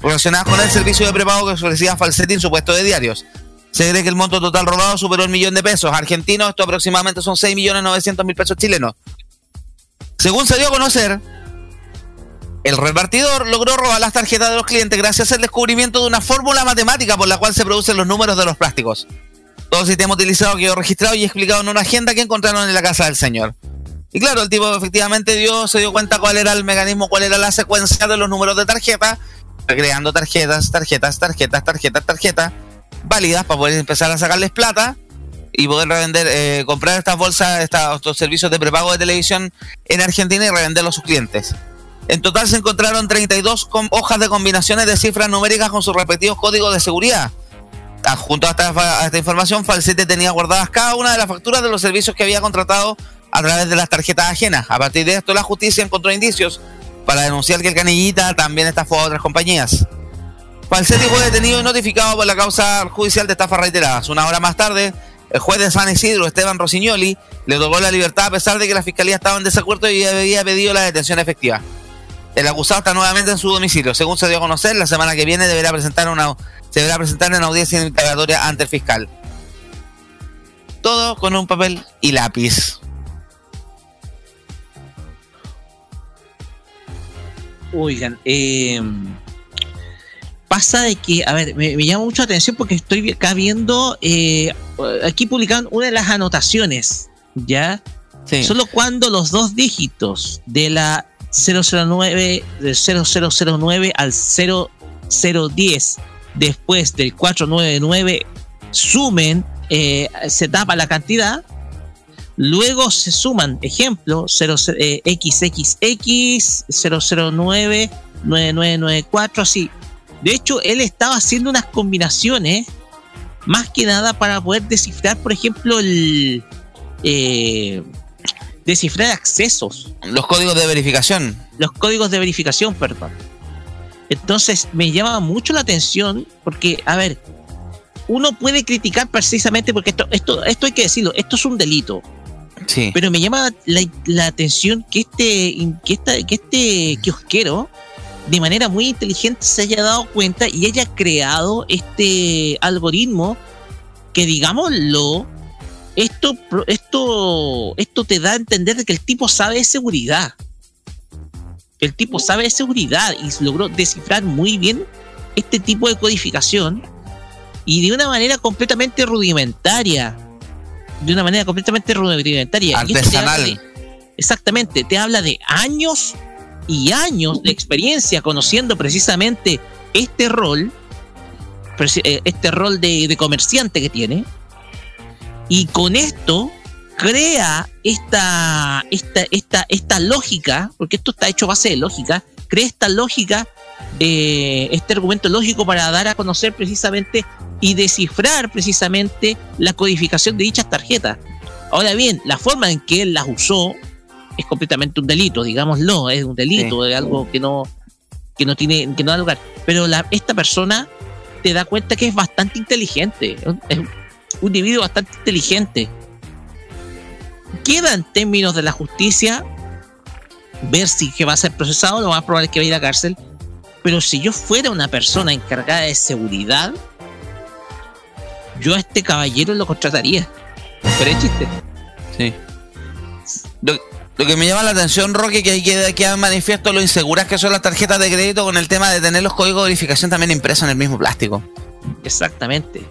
relacionadas con el servicio de prepago que ofrecía Falsetti en su puesto de diarios. Se cree que el monto total robado superó el millón de pesos. Argentinos, esto aproximadamente son 6.900.000 pesos chilenos. Según se dio a conocer, el repartidor logró robar las tarjetas de los clientes gracias al descubrimiento de una fórmula matemática por la cual se producen los números de los plásticos. Todo el sistema utilizado quedó registrado y explicado en una agenda que encontraron en la casa del señor. Y claro, el tipo efectivamente dio, se dio cuenta cuál era el mecanismo, cuál era la secuencia de los números de tarjeta, creando tarjetas, tarjetas, tarjetas, tarjetas, tarjetas, válidas para poder empezar a sacarles plata y poder revender, eh, comprar estas bolsas, estos servicios de prepago de televisión en Argentina y revenderlos a sus clientes. En total se encontraron 32 com- hojas de combinaciones de cifras numéricas con sus respectivos códigos de seguridad. Junto a esta, a esta información, Falsete tenía guardadas cada una de las facturas de los servicios que había contratado a través de las tarjetas ajenas. A partir de esto, la justicia encontró indicios para denunciar que el canillita también estafó a otras compañías. Falsetti fue detenido y notificado por la causa judicial de estafa reiteradas. Una hora más tarde, el juez de San Isidro, Esteban Rossignoli, le otorgó la libertad a pesar de que la fiscalía estaba en desacuerdo y había pedido la detención efectiva. El acusado está nuevamente en su domicilio. Según se dio a conocer, la semana que viene deberá presentar una, se deberá presentar en audiencia indagatoria ante el fiscal. Todo con un papel y lápiz. Oigan, eh, pasa de que, a ver, me, me llama mucho la atención porque estoy acá viendo, eh, aquí publicaron una de las anotaciones, ¿ya? Solo cuando los dos dígitos de la 009, del 0009 al 0010, después del 499, sumen, eh, se tapa la cantidad, Luego se suman, ejemplo, 0, eh, XXX 009 9994, así. De hecho, él estaba haciendo unas combinaciones más que nada para poder descifrar, por ejemplo, el eh, descifrar accesos. Los códigos de verificación. Los códigos de verificación, perdón. Entonces me llama mucho la atención porque, a ver, uno puede criticar precisamente porque esto, esto, esto hay que decirlo, esto es un delito. Sí. Pero me llama la, la atención que este, que, esta, que este kiosquero, de manera muy inteligente, se haya dado cuenta y haya creado este algoritmo que, digámoslo, esto, esto, esto te da a entender que el tipo sabe de seguridad. El tipo sabe de seguridad y logró descifrar muy bien este tipo de codificación y de una manera completamente rudimentaria de una manera completamente rudimentaria. Te Artesanal. de- exactamente, te habla de años y años de experiencia conociendo precisamente este rol, eh, este rol de, de comerciante que tiene, y con esto crea esta, esta, esta, esta lógica, porque esto está hecho base de lógica, crea esta lógica, eh, este argumento lógico para dar a conocer precisamente y descifrar precisamente la codificación de dichas tarjetas. Ahora bien, la forma en que él las usó es completamente un delito, digámoslo, es un delito, es algo que no, que no tiene, que no da lugar. Pero la, esta persona te da cuenta que es bastante inteligente, es un- individuo bastante inteligente. Queda en términos de la justicia ver si que va a ser procesado, lo más probable es que va a ir a cárcel. Pero si yo fuera una persona encargada de seguridad, yo a este caballero lo contrataría. Pero es chiste. Sí. Lo, lo que me llama la atención, Roque, que hay que quedar manifiesto lo inseguras que son las tarjetas de crédito con el tema de tener los códigos de verificación también impresos en el mismo plástico. Exactamente.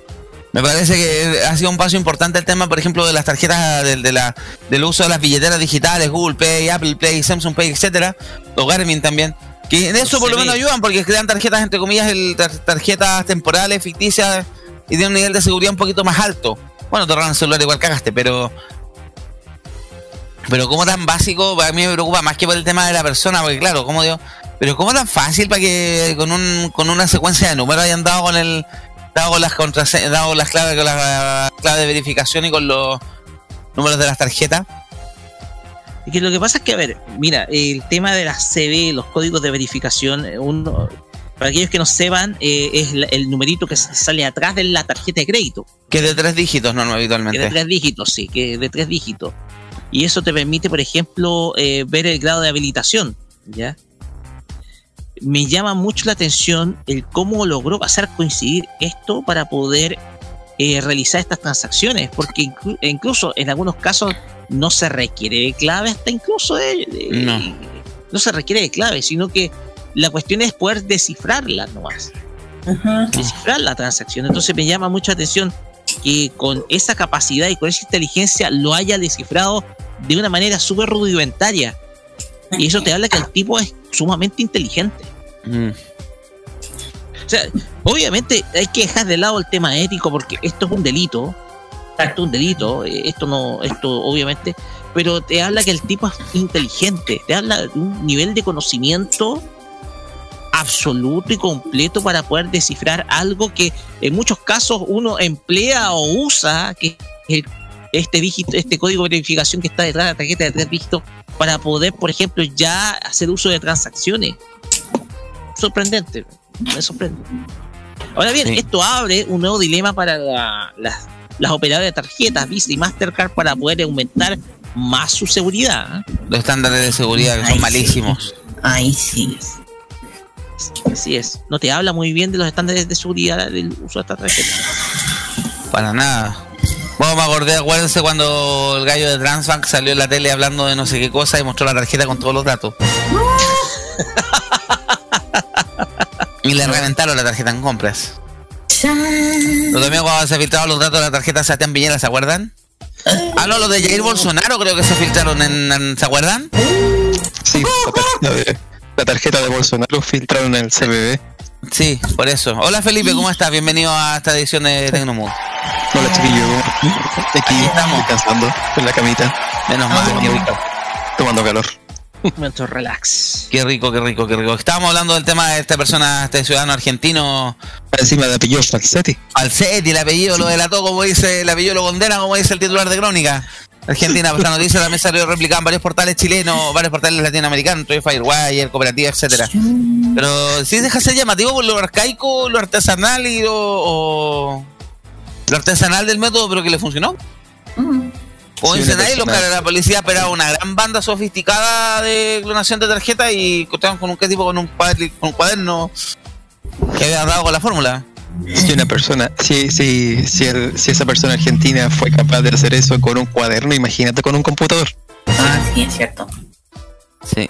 Me parece que ha sido un paso importante el tema, por ejemplo, de las tarjetas del, de la, del uso de las billeteras digitales, Google Pay, Apple Pay, Samsung Pay, etcétera, o Garmin también. Que en eso por lo menos ayudan porque crean tarjetas, entre comillas, el, tar- tarjetas temporales, ficticias y de un nivel de seguridad un poquito más alto. Bueno, te roban el celular igual cagaste, pero. Pero como tan básico, a mí me preocupa más que por el tema de la persona, porque claro, como digo, pero como tan fácil para que con un con una secuencia de números hayan dado con el dado las contraseñas, dado las claves con las claves de verificación y con los números de las tarjetas. Y que lo que pasa es que, a ver, mira, el tema de las CB, los códigos de verificación, eh, uno, para aquellos que no sepan, eh, es la- el numerito que sale atrás de la tarjeta de crédito. Que es de tres dígitos, no, no Que habitualmente. de tres dígitos, sí, que es de tres dígitos. Y eso te permite, por ejemplo, eh, ver el grado de habilitación, ¿ya? Me llama mucho la atención el cómo logró hacer coincidir esto para poder eh, realizar estas transacciones, porque inclu- incluso en algunos casos no se requiere de clave, hasta incluso de, de- No. no se requiere de clave, sino que la cuestión es poder descifrarla nomás. Descifrar la transacción. Entonces me llama mucha atención que con esa capacidad y con esa inteligencia lo haya descifrado de una manera súper rudimentaria. Y eso te habla que el tipo es sumamente inteligente. Mm. O sea, obviamente hay que dejar de lado el tema ético porque esto es un delito. Esto es un delito. eh, Esto no, esto obviamente. Pero te habla que el tipo es inteligente. Te habla de un nivel de conocimiento absoluto y completo para poder descifrar algo que en muchos casos uno emplea o usa, que el- este dígito, este código de verificación que está detrás de la tarjeta de tres dígitos, para poder, por ejemplo, ya hacer uso de transacciones. Sorprendente, me sorprende. Ahora bien, esto abre un nuevo dilema para la- las, las operadoras de tarjetas Visa y Mastercard para poder aumentar más su seguridad. ¿eh? Los estándares de seguridad que son malísimos. Ahí sí. Así es. No te habla muy bien de los estándares de seguridad del uso de esta tarjeta. Para nada. Bueno, me acordé, acuérdense cuando el gallo de Transbank salió en la tele hablando de no sé qué cosa y mostró la tarjeta con todos los datos. y le reventaron la tarjeta en compras. Los también cuando se filtraron los datos de la tarjeta Sebastián Piñera, ¿se acuerdan? Ah, no, los de Jair Bolsonaro creo que se filtraron en, en- ¿se acuerdan? Sí, la tarjeta de, la tarjeta de Bolsonaro filtraron en el CBB. Sí, por eso. Hola Felipe, ¿cómo estás? Bienvenido a esta edición de Tecnomood. Hola chiquillo, aquí estamos descansando en la camita. Menos mal, rico. Tomando calor. Momento relax. Qué rico, qué rico, qué rico. Estábamos hablando del tema de esta persona, este ciudadano argentino. Encima de apellido Falsetti. Falsetti, el apellido lo delató, como dice, el apellido lo condena, como dice el titular de Crónica. Argentina, pues la noticia también salió replicada en varios portales chilenos, varios portales latinoamericanos, Toy Firewire, Cooperativa, etcétera. Pero sí deja ser llamativo por lo arcaico, lo artesanal y lo, o- lo artesanal del método, pero que le funcionó. Sí, dicen una ahí, los persona- caras de la policía esperaba una gran banda sofisticada de clonación de tarjeta y contaban con un qué tipo con un, cuadri- con un cuaderno que había dado con la fórmula. Si una persona, si, si, si, el- si esa persona argentina fue capaz de hacer eso con un cuaderno, imagínate con un computador. Ah, sí, es cierto. Sí.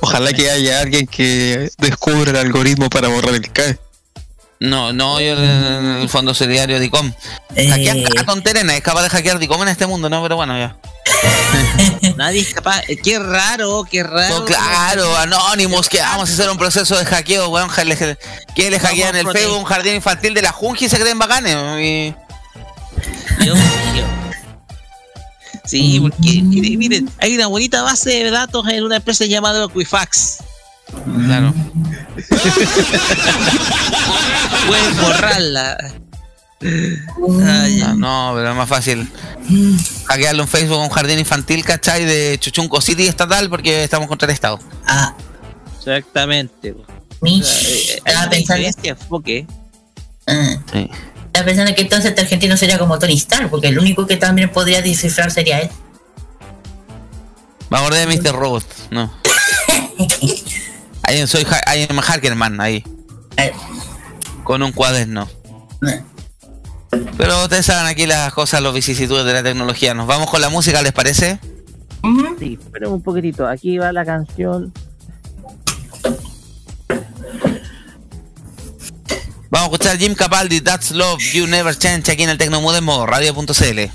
Ojalá que haya alguien que descubra el algoritmo para borrar el CAE. No, no, yo en el fondo solidario de DICOM. Hackear cada tontera, nadie es capaz de hackear DICOM en este mundo, ¿no? Pero bueno, ya. Nadie es capaz. eh, Qué raro, qué raro. No, claro, anónimos, que vamos a hacer un proceso de hackeo, weón. le- Que le hackean el a Facebook, un jardín infantil de la Junji y se creen bacanes. y- Dios mío. Sí, porque mire, miren, hay una bonita base de datos en una empresa llamada Equifax. Claro. Pueden borrarla. Ah, no, pero es más fácil hackearle un Facebook a un jardín infantil, ¿cachai? De Chuchunco City estatal porque estamos contra el Estado. Ah, Exactamente. O sea, eh, estaba pensando- enfoque. ah. Sí. Estaba pensando que entonces este argentino sería como Tony Stark, porque el único que también podría descifrar sería él. Me acordé de Mr. Robot, no. Ahí soy ha- ahí Hackerman, ahí. Con un cuaderno. Pero ustedes saben aquí las cosas, los vicisitudes de la tecnología. Nos vamos con la música, ¿les parece? Sí, pero un poquitito. Aquí va la canción. Vamos a escuchar Jim Capaldi, That's Love, You Never Change, aquí en el Tecnomood en modo radio.cl.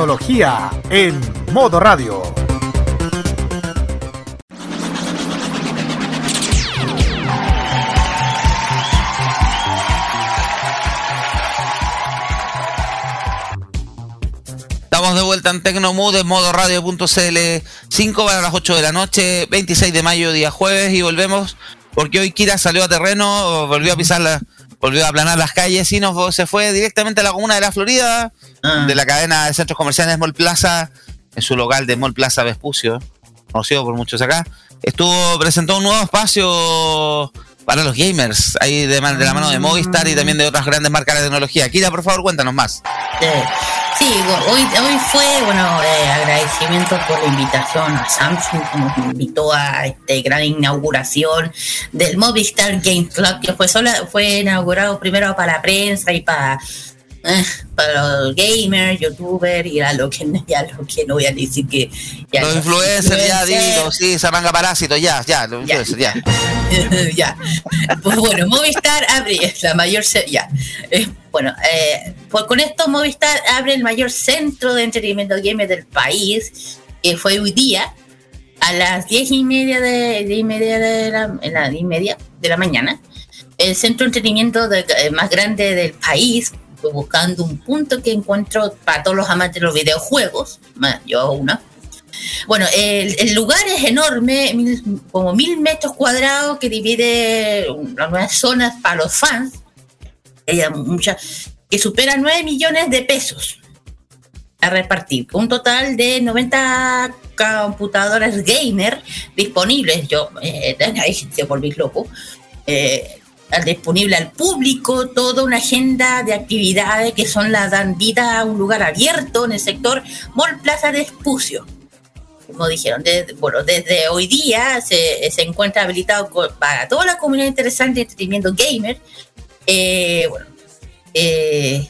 Tecnología en modo radio. Estamos de vuelta en Tecnomood en modo radio.cl 5 para las 8 de la noche, 26 de mayo, día jueves, y volvemos porque hoy Kira salió a terreno, volvió a pisar la, volvió a aplanar las calles y nos se fue directamente a la comuna de la Florida, de la cadena de centros comerciales Mall Plaza, en su local de Mall Plaza Vespucio, conocido por muchos acá. Estuvo, presentó un nuevo espacio para los gamers, ahí de, man- de la mano de Movistar y también de otras grandes marcas de tecnología. Kira, por favor, cuéntanos más. Sí, hoy, hoy fue, bueno, eh, agradecimiento por la invitación a Samsung que nos invitó a esta gran inauguración del Movistar Game Club, que fue, sola, fue inaugurado primero para la prensa y para, eh, para los gamers, youtubers y a lo que, ya lo que no voy a decir que... Ya, Los influencers, ya, dilo, sí, esa manga parásito, ya, ya, los influencers, ya. ya. Pues bueno, Movistar abre la mayor. Ya. Eh, bueno, eh, pues con esto Movistar abre el mayor centro de entretenimiento gamer del país, que fue hoy día a las diez y media de, diez y media de la, la diez y media de la mañana. El centro de entretenimiento de- eh, más grande del país, buscando un punto que encuentro para todos los amantes de los videojuegos, yo una. Bueno, el, lugar es enorme, como mil metros cuadrados que divide las nuevas zonas para los fans, mucha- que supera 9 millones de pesos a repartir, un total de 90 computadoras gamer disponibles. Yo, eh, ahí se volví loco. Eh, disponible al público, toda una agenda de actividades que son las dan vida a un lugar abierto en el sector Mall Plaza de Espucio como dijeron, desde, bueno, desde hoy día se, se encuentra habilitado para toda la comunidad interesante de entretenimiento gamer. Eh, bueno, eh,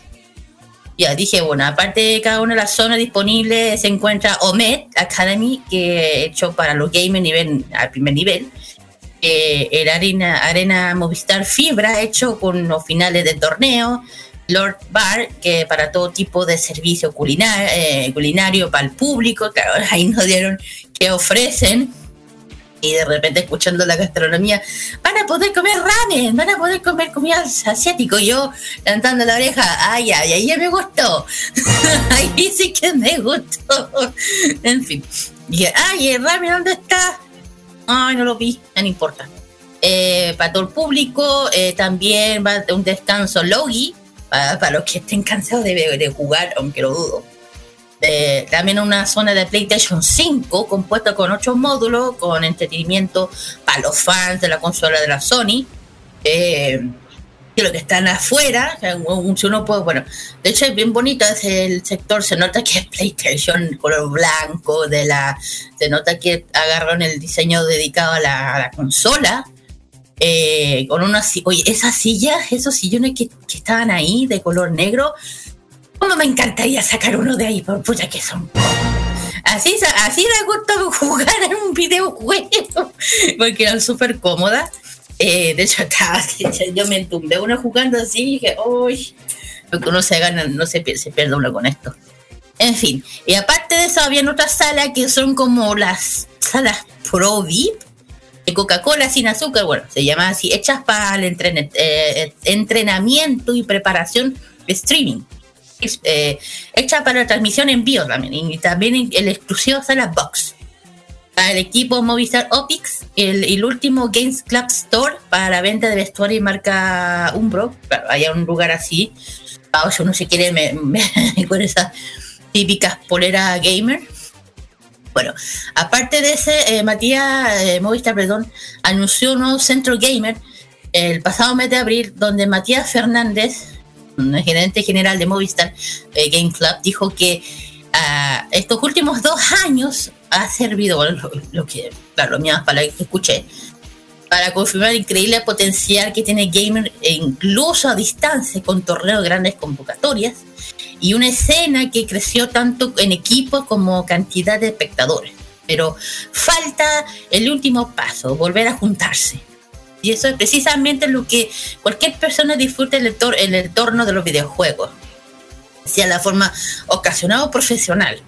ya dije, bueno, aparte de cada una de las zonas disponibles se encuentra OMED Academy, que hecho para los gamers nivel, al primer nivel. Eh, el arena, arena Movistar Fibra, hecho con los finales del torneo. Lord Bar, que para todo tipo de servicio culinar, eh, culinario para el público, claro, ahí nos dieron que ofrecen. Y de repente escuchando la gastronomía, van a poder comer ramen, van a poder comer comida asiático. Yo levantando la oreja, ay, ay, ay, ya me gustó. ahí sí que me gustó. en fin. Dije, ay, el ramen, ¿dónde está? Ay, no lo vi, no importa. Eh, para todo el público, eh, también va un descanso Logi, para, los que estén cansados de, de jugar, aunque lo dudo. Eh, también una zona de PlayStation 5 compuesta con ocho módulos con entretenimiento para los fans de la consola de la Sony. Que que están afuera, si uno puede, bueno, de hecho es bien bonito es el sector, se nota que es PlayStation color blanco, de la, se nota que agarraron el diseño dedicado a la, a la consola, eh, con unas, oye, esas sillas, esos sillones que, que estaban ahí de color negro, como me encantaría sacar uno de ahí, por puta que son. Así, así me gusta jugar en un videojuego, porque eran súper cómodas. Eh, de hecho, estaba, yo me entumbé uno jugando así y dije, uy, lo que uno se gana, no se, pier- se pierde uno con esto. En fin, y aparte de eso, había otras salas que son como las salas Pro VIP, de Coca-Cola sin azúcar, bueno, se llama así, hechas para el entren- eh, entrenamiento y preparación de streaming. Es, eh, hecha para la transmisión en vivo también, y también el exclusivo la box. El equipo Movistar Opix, el, el último Games Club Store para venta de vestuario y marca Umbro. Claro, hay un lugar así. Ah, si uno se quiere me, me- con esas típicas poleras gamer. Bueno, aparte de ese, eh, Matías eh, Movistar, perdón, anunció un nuevo centro gamer el pasado mes de abril, donde Matías Fernández, un gerente general de Movistar eh, Game Club, dijo que ah, estos últimos dos años ha servido, lo, lo que, claro, las palabras que escuché, para confirmar el increíble potencial que tiene Gamer, e incluso a distancia, con torneos de grandes convocatorias, y una escena que creció tanto en equipos como cantidad de espectadores. Pero falta el último paso, volver a juntarse. Y eso es precisamente lo que cualquier persona disfruta en el, el entorno de los videojuegos, sea la forma ocasional o profesional.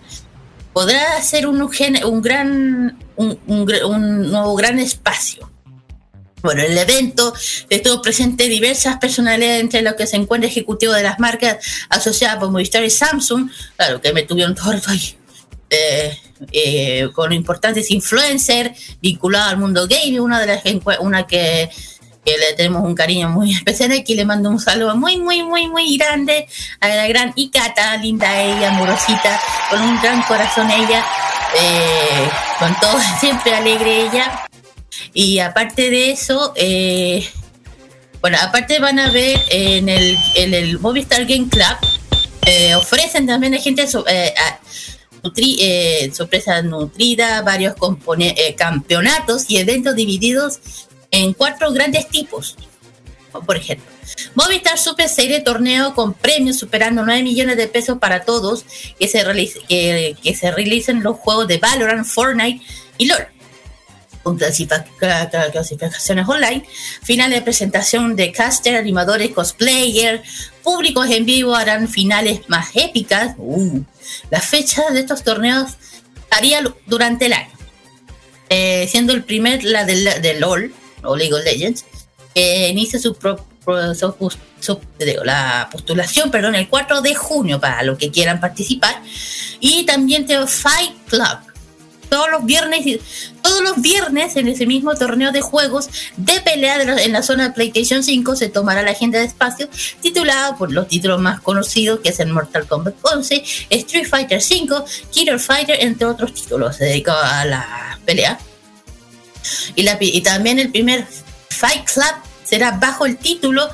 Podrá ser un, un gran, un, nuevo gran espacio. Bueno, el evento estuvo presente diversas personalidades, entre los que se encuentra ejecutivo de las marcas asociadas por Movistar y Samsung, claro que me tuvieron todo ahí, eh, eh, con importantes influencers vinculados al mundo gaming, una de las una que, que le tenemos un cariño muy especial aquí, le mando un saludo muy, muy, muy, muy grande a la gran Ikata, linda ella, amorosita, con un gran corazón ella, eh, con todo, siempre alegre ella. Y aparte de eso, eh, bueno, aparte van a ver en el, en el Movistar Game Club, eh, ofrecen también a gente so- eh, a- nutri- eh, sorpresa nutrida, varios campeonatos y eventos divididos en cuatro grandes tipos. Por ejemplo, Movistar Super Serie torneo con premios superando 9 millones de pesos para todos que se, realice- que, se realicen los juegos de Valorant, Fortnite y LoL con clasifica- cla- cla- clasificaciones online, finales de presentación de caster, animadores, cosplayer, públicos en vivo harán finales más épicas. Uh, las fechas de estos torneos haría durante el año, Eh, siendo el primer la de, de LOL, o League of Legends, que inicia su, pro- la postulación, perdón, el 4 de junio para los que quieran participar. Y también tengo Fight Club, todos los viernes todos los viernes en ese mismo torneo de juegos de pelea de la- en la zona de PlayStation 5 se tomará la agenda de espacio titulada por los títulos más conocidos que es el Mortal Kombat 11, Street Fighter 5, Killer Fighter entre otros títulos. Dedicado a la pelea y, también el primer Fight Club será bajo el título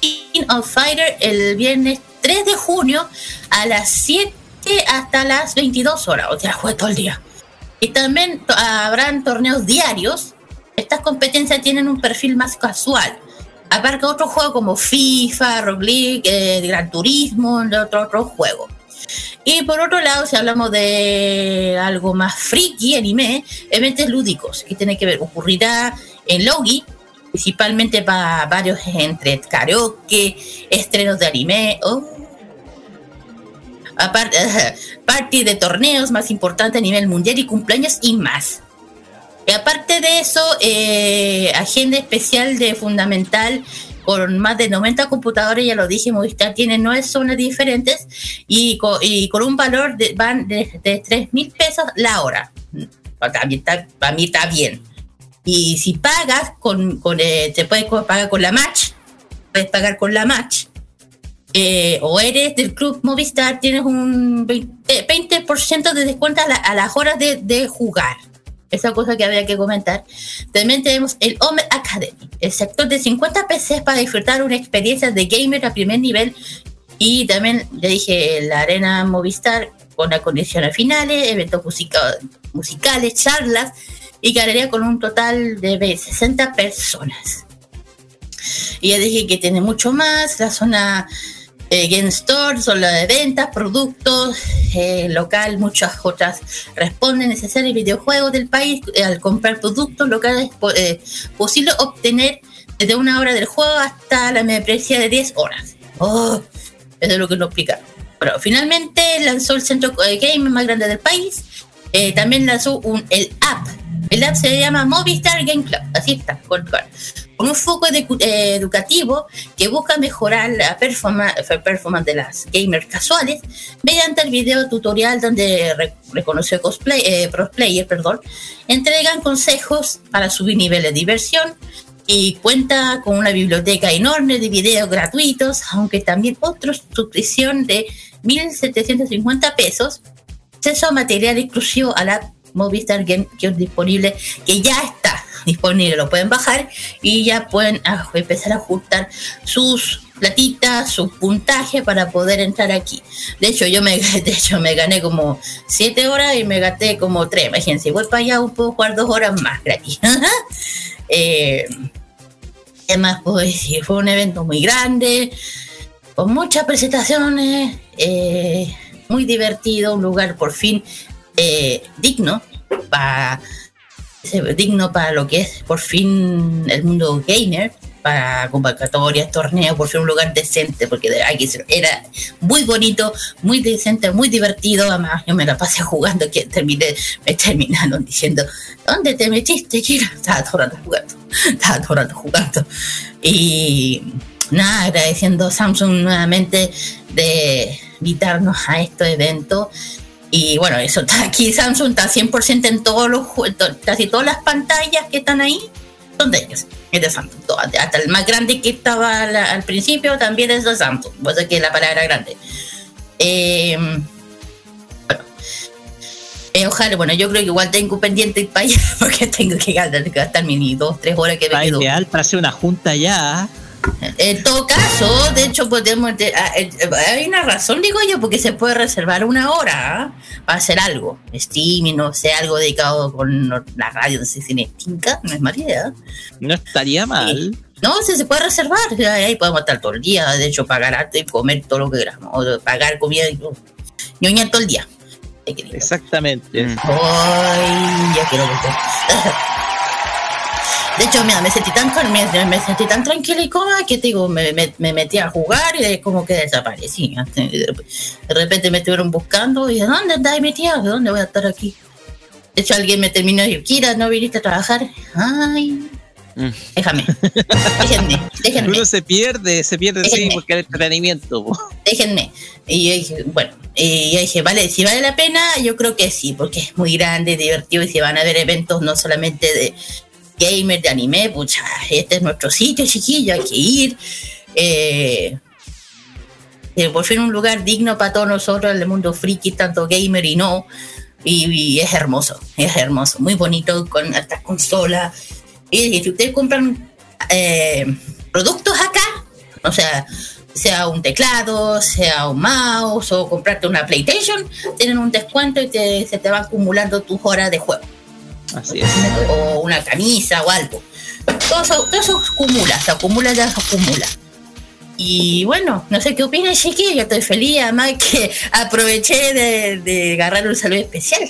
King of Fighter el viernes 3 de junio a las 7 hasta las 22 horas, o sea, juega todo el día. Y también habrán torneos diarios. Estas competencias tienen un perfil más casual. Abarca otros juegos como FIFA, Rock League, eh, Gran Turismo, otros otros juegos. Y por otro lado, si hablamos de algo más friki, anime, eventos lúdicos, que tiene que ver, ocurrirá en Logi, principalmente para varios entre karaoke, estrenos de anime, oh, aparte, party de torneos más importantes a nivel mundial y cumpleaños y más. Y aparte de eso, eh, agenda especial de fundamental con más de 90 computadores, ya lo dije, Movistar tiene nueve zonas diferentes y con, y con un valor de, van de, de 3 mil pesos la hora. Está, para mí está bien. Y si pagas, con, con, eh, te puedes pagar con la match, puedes pagar con la match, eh, o eres del club Movistar, tienes un 20%, 20% de descuento a las horas de, de jugar. Esa cosa que había que comentar. También tenemos el Home Academy, el sector de 50 PCs para disfrutar una experiencia de gamer a primer nivel. Y también, le dije, la Arena Movistar con acondiciones finales, eventos musica- musicales, charlas y galería con un total de 60 personas. Y ya dije que tiene mucho más, la zona eh, Game Store, zona de ventas, productos, eh, local, muchas otras responden necesarios videojuegos del país. Eh, al comprar productos locales eh, posible obtener desde una hora del juego hasta la membresía de 10 horas. Oh, eso es lo que nos explica. Bueno, finalmente lanzó el centro eh, game más grande del país. También lanzó un, el app El app se llama Movistar Game Club, así está, con, con un foco edu- eh, educativo que busca mejorar la performa- performance de las gamers casuales mediante el video tutorial donde re- reconocido cosplay, eh, pro player, perdón, entregan consejos para subir niveles de diversión y cuenta con una biblioteca enorme de videos gratuitos, aunque también otra suscripción de 1.750 pesos, acceso a material exclusivo a la Movistar Game que es disponible, que ya está disponible, lo pueden bajar y ya pueden ah, empezar a ajustar sus platitas, su puntaje para poder entrar aquí. De hecho, yo me, de hecho, me gané como 7 horas y me gasté como 3. Imagínense, voy para allá, puedo jugar 2 horas más gratis. eh, además, pues fue un evento muy grande, con muchas presentaciones, eh, muy divertido, un lugar por fin eh, digno para digno para lo que es por fin el mundo gamer para convocatorias, torneos, por fin un lugar decente, porque decir, era muy bonito, muy decente, muy divertido, además yo me la pasé jugando, que terminé, me terminaron diciendo, ¿dónde te metiste, Kira? Estaba todo rato jugando, estaba todo rato jugando. Y nada, agradeciendo a Samsung nuevamente de invitarnos a este evento. Y bueno, eso está aquí, Samsung está 100% en todos los, casi todas las pantallas que están ahí, son de ellos, es de Samsung. Hasta el más grande que estaba al, al principio también es de Samsung, por eso que la palabra grande. Eh, bueno, Eh, ojalá, bueno, yo creo que igual tengo pendiente ir para allá porque tengo que gastar, gastar mis dos, tres horas que me quedo. ideal para hacer una junta ya. En todo caso, de hecho, podemos. de- ah, eh, eh, hay una razón, digo yo, porque se puede reservar una hora ¿ah? para hacer algo. Streaming, no sé, algo dedicado con la radio, no sé si Tinca, no es mala idea. No estaría mal. No, sí, se puede reservar. Ahí podemos estar todo el día. De hecho, pagar arte y comer todo lo que queramos. O pagar comida y ñoñar todo el día. Exactamente. Ay, ya quiero volver. De hecho, mira, me sentí tan, me, me sentí tan tranquila y cómoda que te digo, me, me- me metí a jugar y de- como que desaparecí. De repente me estuvieron buscando y dije, ¿dónde estás metida? ¿De dónde voy a estar aquí? De hecho, alguien me terminó de decir, Kira, ¿no viniste a trabajar? Ay, déjame. Déjenme, déjenme. Uno se pierde, se pierde, sí, Déjenme. porque el entretenimiento. po. déjenme. Y yo dije, bueno, y yo dije, vale, si vale la pena, yo creo que sí, porque es muy grande, divertido y se van a ver eventos no solamente de gamers, de anime, pucha, este es nuestro sitio, chiquillo, hay que ir. Eh, eh, por fin un lugar digno para todos nosotros, el mundo friki, tanto gamer y no. Y, es hermoso, es hermoso, muy bonito con estas consolas. Y si ustedes compran eh, productos acá, o sea, sea un teclado, sea un mouse o comprarte una PlayStation, tienen un descuento y te- se te van acumulando tus horas de juego. Así es. O una camisa o algo. Todo eso, todo eso acumula, se acumula, ya se acumula. Y bueno, no sé qué opinas, chiquillo. Yo estoy feliz, además que aproveché de, de agarrar un saludo especial.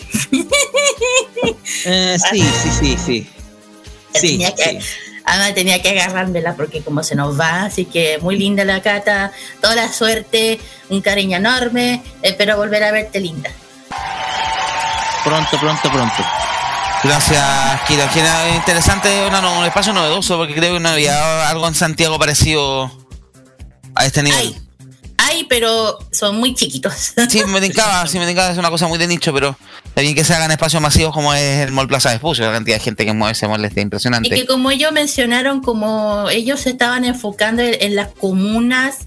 Eh, sí, sí, sí, sí. Sí, tenía que, Además tenía que agarrármela porque como se nos va, así que muy linda la cata, toda la suerte, un cariño enorme, espero volver a verte linda. Pronto, pronto, pronto. Gracias, Kira. Kira, interesante, no, un espacio novedoso, porque creo que no había algo en Santiago parecido a este nivel. Hay, pero son muy chiquitos. Sí, me tincaba, sí, me tincaba, es una cosa muy de nicho, pero bien que se hagan espacios masivos como es el Mall Plaza de Espucio, la cantidad de gente que mueve ese mall es Y impresionante. que como ellos mencionaron, como ellos se estaban enfocando en, en las comunas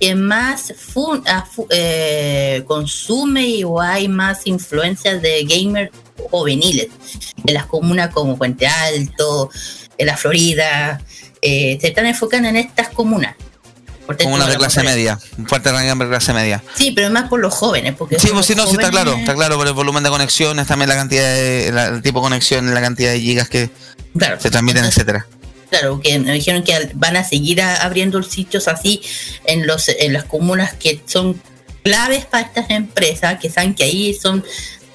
que más fu- ah, eh, consume y o hay más influencias de gamers juveniles. En las comunas como Puente Alto, en la Florida, eh, se están enfocando en estas comunas. Como una de clase media, un fuerte rango de clase media. Sí, pero más por los jóvenes. Porque Sí, son pues sí, no, sí está claro, está claro por el volumen de conexiones, también la cantidad de, la- el tipo de conexiones, la cantidad de gigas que se transmiten, etcétera. Claro, que me dijeron que van a seguir a- abriendo sitios así en los en las comunas que son claves para estas empresas, que saben que ahí son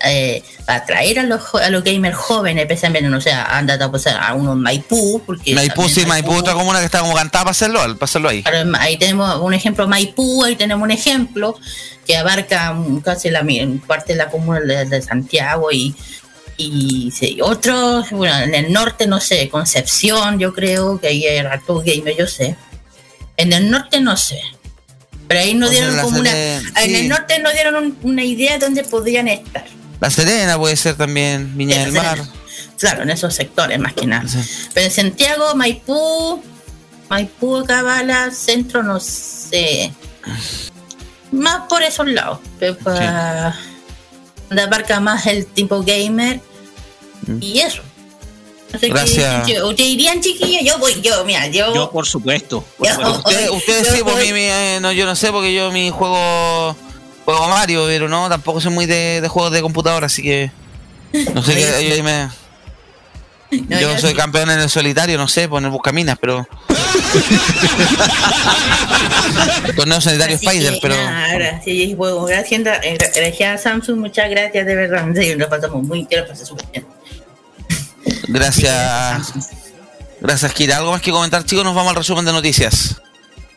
eh, para atraer a los, a los gamers jóvenes, especialmente, no sé, anda a, pues, a uno en Maipú, porque Maipú, sí, Maipú, otra comuna que está como cantada para hacerlo, para hacerlo ahí. Ahí tenemos un ejemplo Maipú, ahí tenemos un ejemplo que abarca casi la parte de la comuna de, de Santiago y Y sí, otros, bueno, en el norte, no sé, Concepción, yo creo que ahí hay harto gamer, yo sé. En el norte no sé. Pero ahí no Pues dieron como una. Serena, En el norte no dieron un- una idea de dónde podrían estar. La Serena puede ser también, Viña del Mar. Claro, en esos sectores más que nada. Pero en Santiago, Maipú, Maipú, Cabala, centro, no sé. Más por esos lados. Pero para. Donde abarca más el tipo gamer. Y eso. Gracias. yo- ¿Ustedes irían, chiquillos? Yo voy, yo, mira, yo. Yo, por supuesto. por Yo- supuesto. Ustedes, ustedes yo sí, pues voy- mi- mi, eh, no, yo no sé porque yo mi juego juego Mario, pero no, tampoco soy muy de, de juegos de computadora, así que no sé qué. yo me- No, yo soy sí. campeón en el solitario, no sé, poner buscaminas, pero. Torneo solitario Así Spider, que, pero. nada, sí, bueno, gracias, eh, gracias a Samsung, muchas gracias, de verdad. En serio, lo pasamos muy bien, lo pasé súper bien. Gracias. Gracias, Kira. ¿Algo más que comentar, chicos? Nos vamos al resumen de noticias.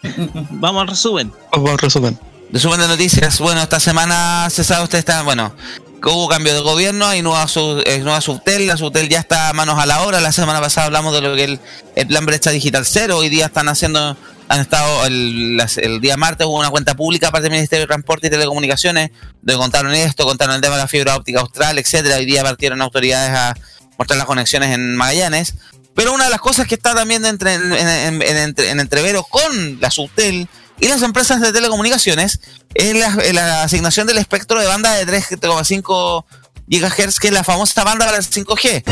Vamos al resumen. Vamos al resumen. Resumen de noticias. Bueno, esta semana se sabe, usted está, bueno, que hubo cambio de gobierno, hay nueva, nueva subtel, la subtel ya está a manos a la obra. La semana pasada hablamos de lo que el, el plan brecha digital cero. Hoy día están haciendo, han estado, el, día martes hubo una cuenta pública parte del Ministerio de Transporte y Telecomunicaciones, donde contaron esto, contaron el tema de la fibra óptica austral, etcétera. Hoy día partieron autoridades a mostrar las conexiones en Magallanes. Pero una de las cosas que está también entre- en, en- en entrevero con la Subtel y las empresas de telecomunicaciones es la, la asignación del espectro de banda de 3,5 GHz, que es la famosa banda para el 5G.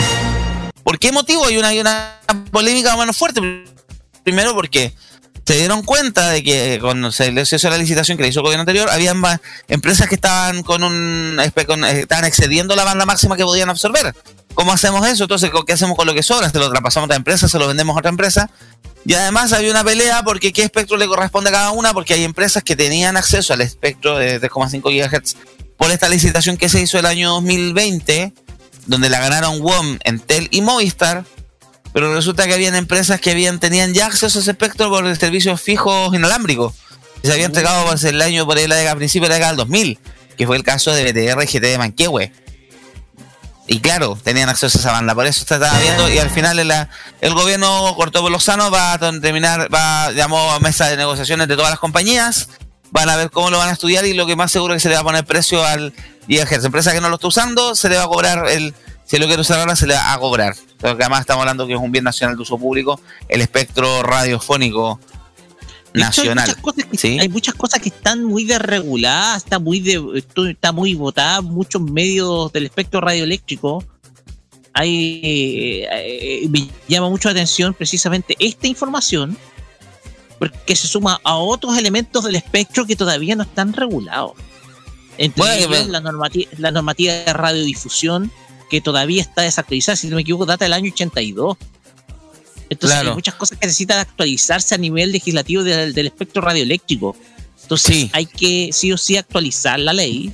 ¿Por qué motivo? Hay una, hay una polémica más fuerte. Primero porque se dieron cuenta de que cuando se les hizo la licitación que le hizo el gobierno anterior, habían ma- empresas que estaban con un con- eh, estaban excediendo la banda máxima que podían absorber. ¿Cómo hacemos eso? Entonces, ¿qué hacemos con lo que sobra? Se lo traspasamos a otra empresa, se lo vendemos a otra empresa. Y además había una pelea porque qué espectro le corresponde a cada una, porque hay empresas que tenían acceso al espectro de 3,5 GHz por esta licitación que se hizo el año 2020, donde la ganaron WOM, Entel y Movistar, pero resulta que habían empresas que habían tenían ya acceso a ese espectro por servicios fijos inalámbricos. Y se había entregado por el año por ahí la década, a principios de la década del 2000, que fue el caso de BTR y GT de Manquehue. Y claro, tenían acceso a esa banda, por eso estaba viendo y al final el, gobierno cortó por los sanos, va a terminar, va, llamó a mesa de negociaciones de todas las compañías, van a ver cómo lo van a estudiar y lo que más seguro es que se le va a poner precio al GHz. Empresa que no lo está usando, se le va a cobrar el, si lo quiere usar ahora, se le va a cobrar. Porque además estamos hablando que es un bien nacional de uso público, el espectro radiofónico hecho, nacional. Hay muchas, cosas que, hay muchas cosas que están muy desreguladas, está muy de, está muy votada, muchos medios del espectro radioeléctrico. Hay, eh, eh, me llama mucho la atención precisamente esta información, porque se suma a otros elementos del espectro que todavía no están regulados. Entre Bueno, ellos, bueno. la, normati- la normativa de radiodifusión, que todavía está desactualizada, si no me equivoco, data del año 82. Entonces Claro. hay muchas cosas que necesitan actualizarse a nivel legislativo del, del espectro radioeléctrico. Entonces hay que sí o sí actualizar la ley.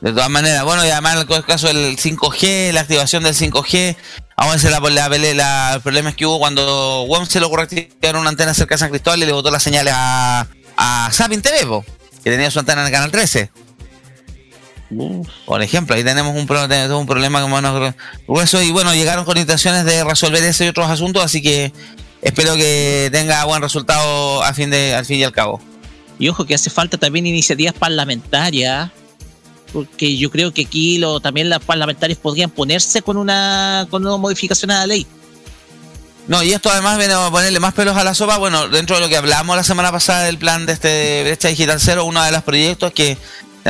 De todas maneras, bueno, y además el caso del 5G, la activación del 5G, aún ese la, la, la- el problema es que hubo cuando WOM se le ocurrió activar una antena cerca de San Cristóbal y le botó las señales a, a Sapin TV, po, que tenía su antena en el canal 13. Por ejemplo, ahí tenemos un, pro- tenemos un problema como grueso y bueno, llegaron con intenciones de resolver ese y otros asuntos, así que espero que tenga buen resultado a fin de, al fin y al cabo. Y ojo que hace falta también iniciativas parlamentarias, porque yo creo que aquí lo, también las parlamentarias podrían ponerse con una, con una modificación a la ley. No, y esto además viene a ponerle más pelos a la sopa. Bueno, dentro de lo que hablamos la semana pasada del plan de este Brecha Digital Cero, uno de los proyectos que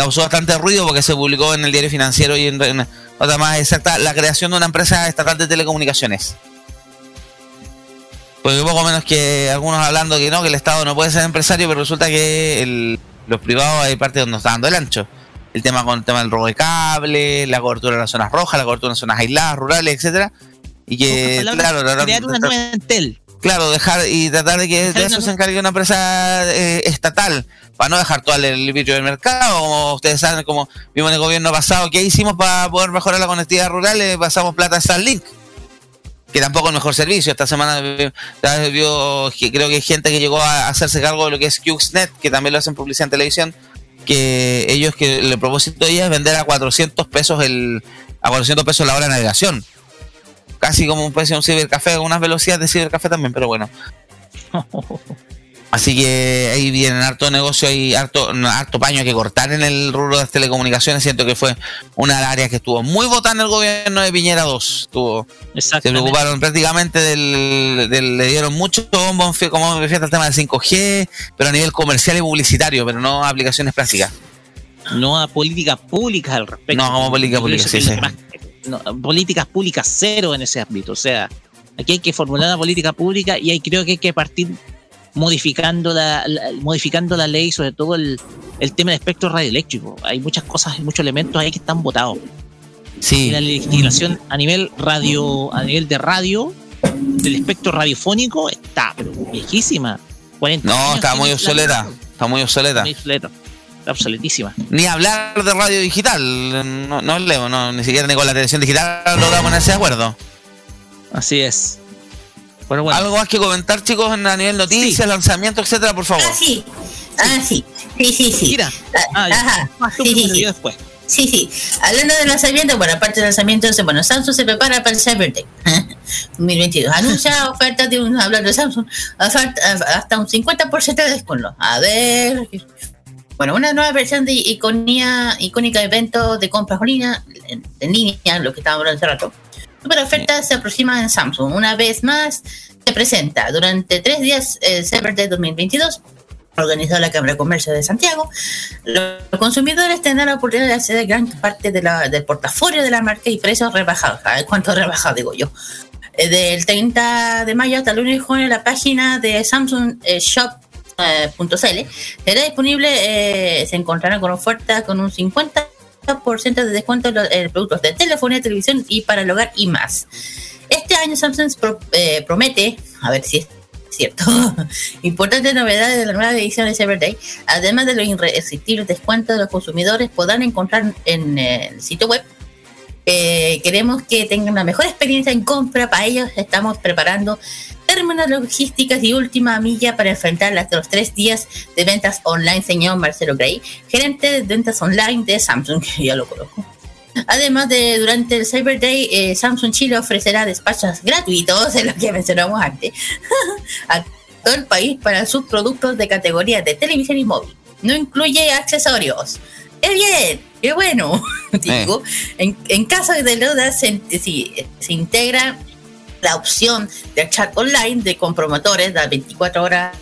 causó bastante ruido porque se publicó en el diario financiero y en, en otra más exacta, la creación de una empresa estatal de telecomunicaciones. Porque poco menos que algunos hablando que no, que el Estado no puede ser empresario, pero resulta que el- los privados hay parte donde nos está dando el ancho. El tema con el tema del robo de cable, la cobertura en las zonas rojas, la cobertura en zonas aisladas, rurales, etcétera. Y que, palabras, claro, la- crear una nueva Entel. Claro, dejar y tratar de que de eso se encargue una empresa eh, estatal, para no dejar todo el vidrio del mercado, como ustedes saben, como vimos en el gobierno pasado, ¿qué hicimos para poder mejorar la conectividad rural? Eh, pasamos plata a Starlink, que tampoco es el mejor servicio. Esta semana vio, que creo que hay gente que llegó a hacerse cargo de lo que es QXNet, que también lo hacen publicidad en televisión, que ellos que el propósito de ella es vender a 400 pesos el a 400 pesos la hora de navegación. Casi como un precio de un cibercafé, unas velocidades de cibercafé también, pero bueno. Así que ahí vienen harto negocio y harto, harto paño que cortar en el rubro de las telecomunicaciones. Siento que fue una de las áreas que estuvo muy votada en el gobierno de Piñera 2. Estuvo, se preocuparon prácticamente del, del- le dieron mucho bombo como me refiero al tema del 5G, pero a nivel comercial y publicitario, pero no a aplicaciones prácticas. No a políticas públicas al respecto. No, como política pública, sí, sí. más- no, políticas públicas cero en ese ámbito. O sea, aquí hay que formular una política pública y ahí creo que hay que partir modificando la, la- modificando la ley, sobre todo el, el tema del espectro radioeléctrico. Hay muchas cosas, muchos elementos ahí que están votados. Sí. La legislación a nivel radio, a nivel de radio, del espectro radiofónico, está pero viejísima. 40 No, está muy obsoleta. Está muy obsoleta. Muy obsoleta. Obsoletísima. Ni hablar de radio digital. No, no hablemos, no, ni siquiera ni con la televisión digital logramos ponerse de acuerdo. Así es. ¿Algo más que comentar, chicos, en- a nivel noticias, lanzamiento, etcétera, por favor? Ah, sí. Ah, sí. Sí, sí, sí. Mira. Ah, Ajá. tú Sí, sí, sí. después. Sí, sí. Hablando de lanzamiento, bueno, aparte del lanzamiento, bueno, Samsung se prepara para el Cyber Day 2022. Anuncia ofertas de un, hablando de Samsung, oferta- hasta un 50% de descuento. A ver. Bueno, una nueva versión de iconía, icónica evento de compras en línea, en, en línea, lo que estábamos hablando hace rato. Super oferta se aproxima en Samsung. Una vez más, se presenta durante tres días el Cyber Day 2022 organizado la Cámara de Comercio de Santiago, los consumidores tendrán la oportunidad de acceder a gran parte de la- del portafolio de la marca y precios rebajados. A ver cuánto rebajado digo yo. Eh, Del 30 de mayo hasta el 1 de junio, la página de Samsung eh, Shop.cl será disponible, eh, se encontrarán con ofertas con un 50% de descuento en los productos de telefonía, televisión y para el hogar y más. Este año Samsung eh, promete, a ver si es cierto, importantes novedades de la nueva edición de Cyber Day, además de los irresistibles descuentos de los consumidores podrán encontrar en el sitio web. Eh, queremos que tengan una mejor experiencia en compra, para ellos estamos preparando términos logísticas y última milla para enfrentar los tres días de ventas online, señor Marcelo Gray, gerente de ventas online de Samsung, que ya lo conozco. Además de durante el Cyber Day, eh, Samsung Chile ofrecerá despachos gratuitos, de lo que mencionamos antes, a todo el país para sus productos de categoría de televisión y móvil. No incluye accesorios. ¡Qué bien! ¡Qué bueno! Digo, en, en caso de duda, se, si- se integra la opción de chat online de compromotores de 24 horas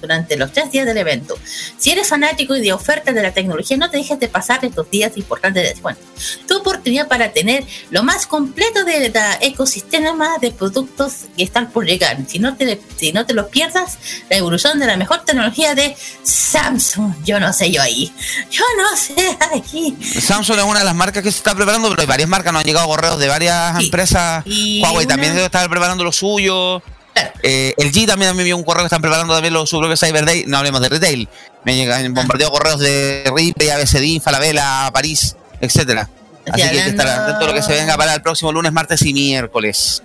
durante los tres días del evento. Si eres fanático y de ofertas de la tecnología, no te dejes de pasar estos días importantes de descuento. Tu oportunidad para tener lo más completo del ecosistema de productos que están por llegar. Si no te, si no te lo pierdas, la evolución de la mejor tecnología de Samsung. Yo no sé yo ahí. Yo no sé aquí. Samsung es una de las marcas que se está preparando, pero hay varias marcas, nos han llegado correos de varias empresas. Y Huawei una- también debe estar preparando lo suyo. Eh, el G también me envió un correo que están preparando también lo, su propio Cyber Day. No hablemos de retail. Me llegan bombardeado correos de Ripley, ABCD, Falabella, París, etcétera. Así que hay que estar atento a lo que se venga para el próximo lunes, martes y miércoles.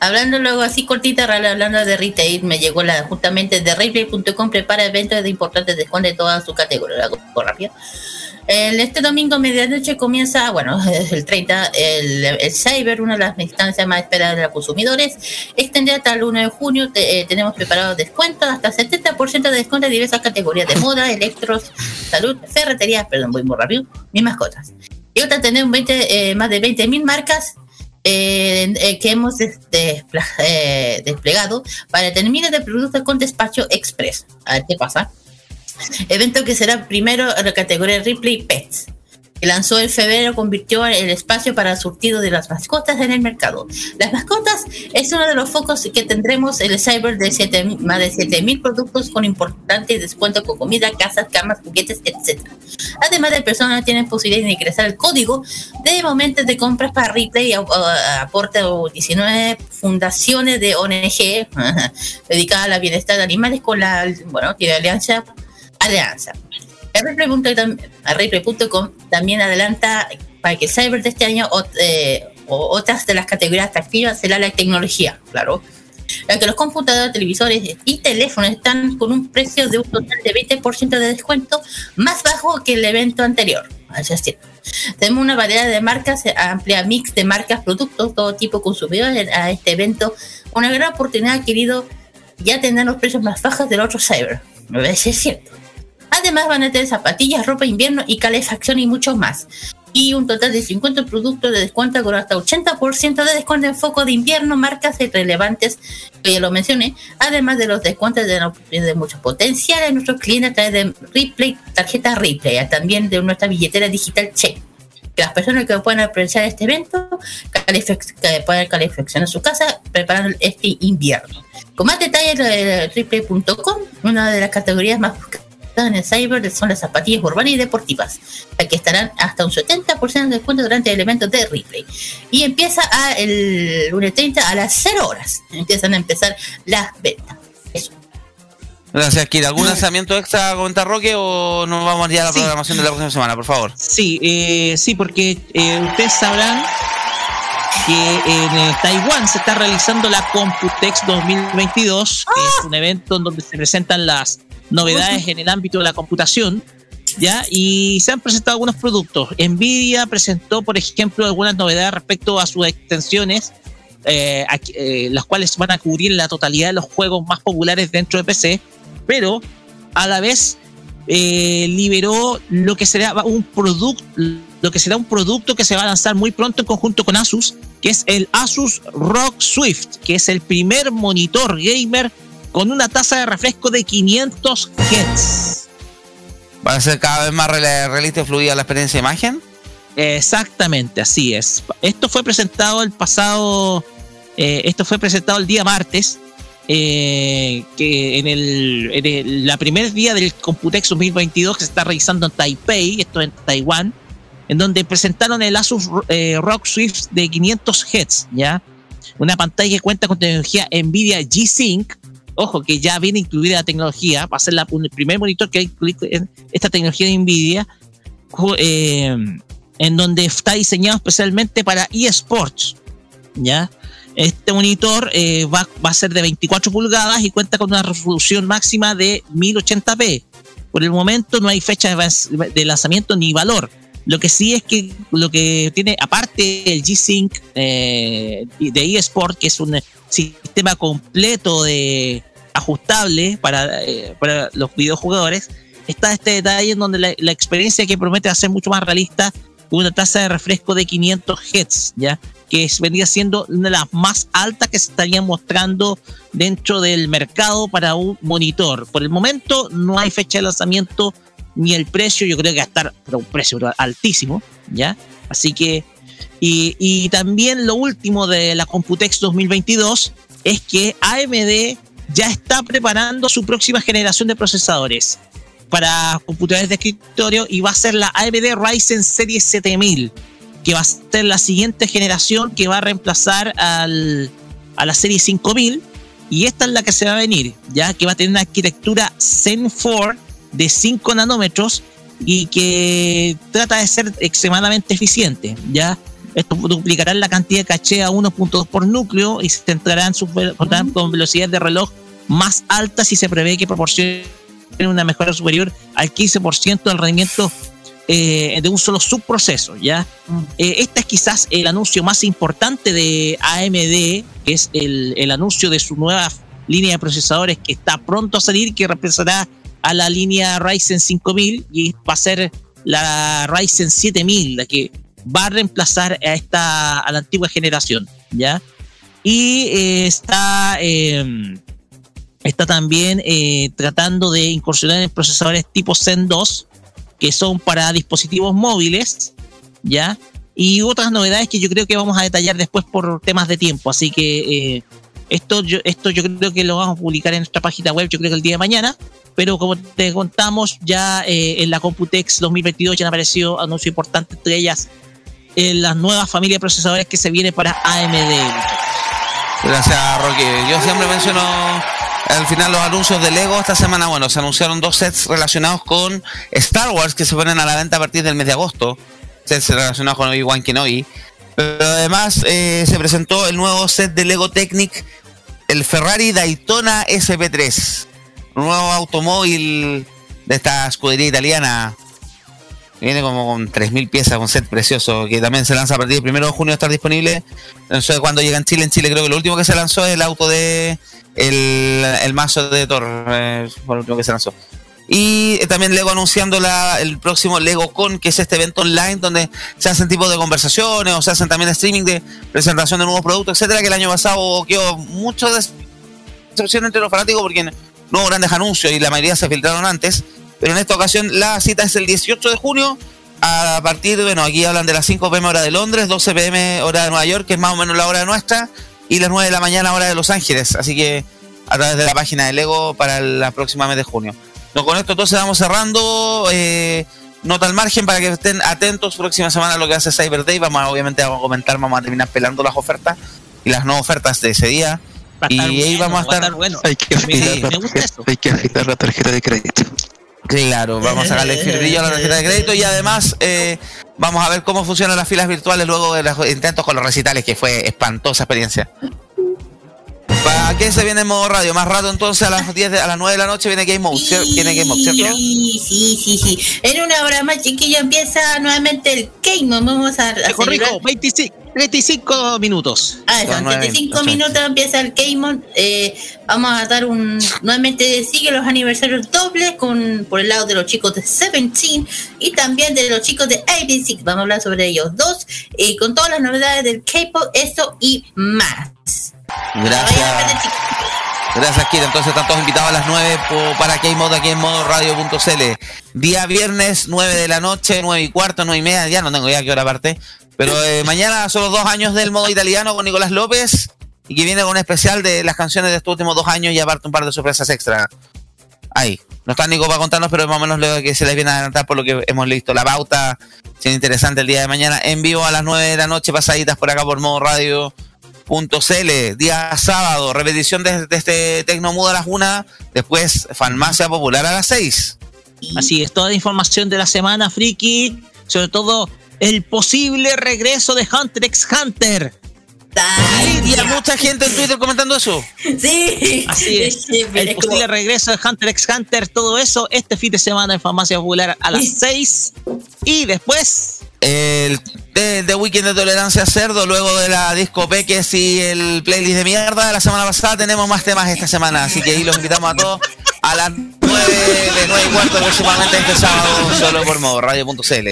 Hablando luego así cortita, hablando de retail, me llegó la justamente de Ripley.com prepara eventos de importantes descuentos de toda su categoría. Rápido. El, este domingo medianoche comienza, bueno, el 30, el, el Cyber, una de las instancias más esperadas de los consumidores. Extendida hasta el 1 de junio, te- eh, tenemos preparados descuentos, hasta 70% de descuento en diversas categorías de moda, electros, salud, ferreterías, perdón, voy muy rápido, mis mascotas. Y otra tenemos 20, eh, más de 20.000 marcas eh, eh, que hemos des- despla- eh, desplegado para terminar de productos con despacho express. A ver qué pasa. Evento que será primero en la categoría Ripley Pets. Que lanzó en febrero, convirtió el espacio para surtido de las mascotas en el mercado. Las mascotas es uno de los focos que tendremos en el Cyber de siete, más de 7000 productos con importantes descuentos con comida, casas, camas, juguetes, etc. Además de personas tienen posibilidad de ingresar el código de momentos de compras para Ripley aporta 19 fundaciones de ONG dedicadas al bienestar de animales con la bueno, tiene alianza alianza. A Ripley.com a Ripley.com también adelanta para que Cyber de este año eh, o otras de las categorías atractivas será la tecnología, claro. ya que los computadores, televisores y teléfonos están con un precio de un total de 20% de descuento más bajo que el evento anterior. Así es cierto. Tenemos una variedad de marcas, amplia mix de marcas, productos, todo tipo de consumidores a este evento. Una gran oportunidad querido ya tener los precios más bajos del otro cyber. Así es cierto. Además van a tener zapatillas, ropa invierno y calefacción y mucho más. Y un total de 50 productos de descuento con hasta 80% de descuento en foco de invierno, marcas relevantes, que ya lo mencioné, además de los descuentos de, de mucho potencial en nuestros clientes a través de Replay, tarjeta Replay, también de nuestra billetera digital Check. Que las personas que puedan aprovechar este evento que puedan calefaccionar su casa preparando este invierno. Con más detalles, de replay.com, una de las categorías más en el cyber son las zapatillas urbanas y deportivas, que estarán hasta un 70% de descuento durante el evento de replay. Y empieza a el lunes 30 a las 0 horas. Empiezan a empezar las ventas. Eso. Gracias, Kira. ¿Algún lanzamiento extra a comentar, Roque, o nos vamos ya a la Sí. programación de la próxima semana, por favor? Sí, eh, sí, porque eh, ustedes sabrán que en eh, Taiwán se está realizando la Computex 2022, que es un evento en donde se presentan las novedades en el ámbito de la computación, ¿ya? Y se han presentado algunos productos. Nvidia presentó, por ejemplo, algunas novedades respecto a sus extensiones, eh, aquí- eh, las cuales van a cubrir la totalidad de los juegos más populares dentro de PC, pero a la vez eh, liberó lo que será un producto lo que será un producto que se va a lanzar muy pronto en conjunto con Asus que es el Asus ROG Swift que es el primer monitor gamer con una tasa de refresco de 500 Hz ¿Va a ser cada vez más realista y fluida la experiencia de imagen? Exactamente, así es. Esto fue presentado el pasado, eh, esto fue presentado el día martes, eh, que en el, en el- la primer día del Computex 2022 que se está realizando en Taipei, esto en Taiwán, en donde presentaron el Asus eh, ROG Swift de 500 Hz, ¿ya? Una pantalla que cuenta con tecnología NVIDIA G-Sync, ojo que ya viene incluida la tecnología, va a ser el primer monitor que incluye esta tecnología de NVIDIA, eh, en donde está diseñado especialmente para eSports, ¿ya? Este monitor eh, va, va a ser de 24 pulgadas y cuenta con una resolución máxima de 1080p. Por el momento no hay fecha de lanzamiento ni valor. Lo que sí es que lo que tiene, aparte el G-Sync eh, de eSport, que es un sistema completo de ajustable para, eh, para los videojugadores, está este detalle en donde la, experiencia que promete ser mucho más realista con una tasa de refresco de 500 Hz, ¿ya? que vendría siendo una de las más altas que se estarían mostrando dentro del mercado para un monitor. Por el momento no hay fecha de lanzamiento ni el precio, yo creo que va a estar pero un precio altísimo, ¿ya? Así que, y, y también lo último de la Computex 2022 es que AMD ya está preparando su próxima generación de procesadores para computadores de escritorio y va a ser la AMD Ryzen Series 7000, que va a ser la siguiente generación que va a reemplazar al, a la serie 5000 y esta es la que se va a venir, ya que va a tener una arquitectura Zen 4 de 5 nanómetros y que trata de ser extremadamente eficiente, ya esto duplicará la cantidad de caché a 1.2 por núcleo y se centrará en sus ve- contarán con velocidades de reloj más altas y se prevé que proporcione una mejora superior al 15% del rendimiento eh, de un solo subproceso, ¿ya? Eh, este es quizás el anuncio más importante de AMD, que es el, el anuncio de su nueva línea de procesadores que está pronto a salir, que reemplazará a la línea Ryzen 5000 y va a ser la Ryzen 7000, la que va a reemplazar a esta a la antigua generación, ¿ya? Y eh, está eh, está también eh, tratando de incursionar en procesadores tipo Zen 2 que son para dispositivos móviles, ¿ya? Y otras novedades que yo creo que vamos a detallar después por temas de tiempo. Así que eh, esto, yo, esto yo creo que lo vamos a publicar en nuestra página web, yo creo que el día de mañana. Pero como te contamos, ya eh, en la Computex 2022 ya han aparecido anuncios importantes, entre ellas eh, la nueva familia de procesadores que se viene para AMD. Gracias, Roque. Yo siempre menciono al final los anuncios de Lego. Esta semana, bueno, se anunciaron dos sets relacionados con Star Wars que se ponen a la venta a partir del mes de agosto. Sets relacionados con Obi-Wan Kenobi. Pero además eh, se presentó el nuevo set de Lego Technic el Ferrari Daytona SP3, un nuevo automóvil de esta escudería italiana. Viene como con 3.000 piezas, un set precioso, que también se lanza a partir del 1 de junio estar disponible. No sé cuándo llega en Chile. En Chile creo que lo último que se lanzó es el auto de el, el mazo de Thor, eh, fue lo último que se lanzó. Y eh, también Lego anunciando la, el próximo Lego Con, que es este evento online donde se hacen tipos de conversaciones o se hacen también streaming de presentación de nuevos productos, etcétera, que el año pasado quedó mucho de decepción entre los fanáticos porque no grandes anuncios y la mayoría se filtraron antes. Pero en esta ocasión la cita es el 18 de junio a partir de, bueno, aquí hablan de las 5 pm hora de Londres, 12 pm hora de Nueva York, que es más o menos la hora nuestra, y las 9 de la mañana hora de Los Ángeles. Así que a través de la página de Lego para la próxima mes de junio. No, con esto entonces vamos cerrando. Eh, nota al margen para que estén atentos próxima semana lo que hace Cyber Day. Vamos obviamente vamos a comentar, vamos a terminar pelando las ofertas y las no ofertas de ese día. Y ahí vamos a estar. Hay que afilar la tarjeta- hay que afilar la tarjeta de crédito. Claro, vamos a sacarle brillo a la tarjeta de crédito y además eh, vamos a ver cómo funcionan las filas virtuales luego de los intentos con los recitales, que fue espantosa experiencia. ¿Para qué se viene en modo radio? Más rato entonces a las 10 de- a las 9 de la noche viene Game Mode, ¿cier- viene Game Mode, ¿cierto? Sí, sí, sí, sí. En una hora más, chiquillo, empieza nuevamente el Game. Vamos a, a Rico, celebrar- rico, 25, 35 minutos. Ah, son 35 minutos empieza el Game eh, Vamos a dar un. Nuevamente sigue los aniversarios dobles con por el lado de los chicos de Seventeen y también de los chicos de ABC. Vamos a hablar sobre ellos dos. eh, con todas las novedades del K-pop, eso y más. Gracias. Gracias, Kira. Entonces están todos invitados a las 9 po- para Game Mode aquí en modo radio.cl. Día viernes, 9 de la noche, 9 y cuarto, 9 y media. Ya no tengo idea qué hora parte. Pero eh, mañana son los dos años del modo italiano con Nicolás López. Y que viene con un especial de las canciones de estos últimos dos años y aparte un par de sorpresas extra. Ahí. No está Nico para contarnos, pero más o menos lo que se les viene a adelantar por lo que hemos listo. La pauta, siendo interesante el día de mañana, en vivo a las 9 de la noche, pasaditas por acá por modo radio. .cl, día sábado, repetición de, de este Tecnomudo a las 1, después Farmacia Popular a las 6. Así es, toda la información de la semana, Friki. Sobre todo el posible regreso de Hunter x Hunter. y hay mucha gente en Twitter comentando eso. Sí, Así es. Sí, el es posible como- regreso de Hunter x Hunter, todo eso este fin de semana en Farmacia Popular a las 6. Y después. El de, de Weekend de Tolerancia Cerdo, luego de la disco Peques y el playlist de mierda de la semana pasada, tenemos más temas esta semana. Así que ahí los invitamos a todos a las 9 de 9 y cuarto aproximadamente este sábado, solo por modo radio.cl.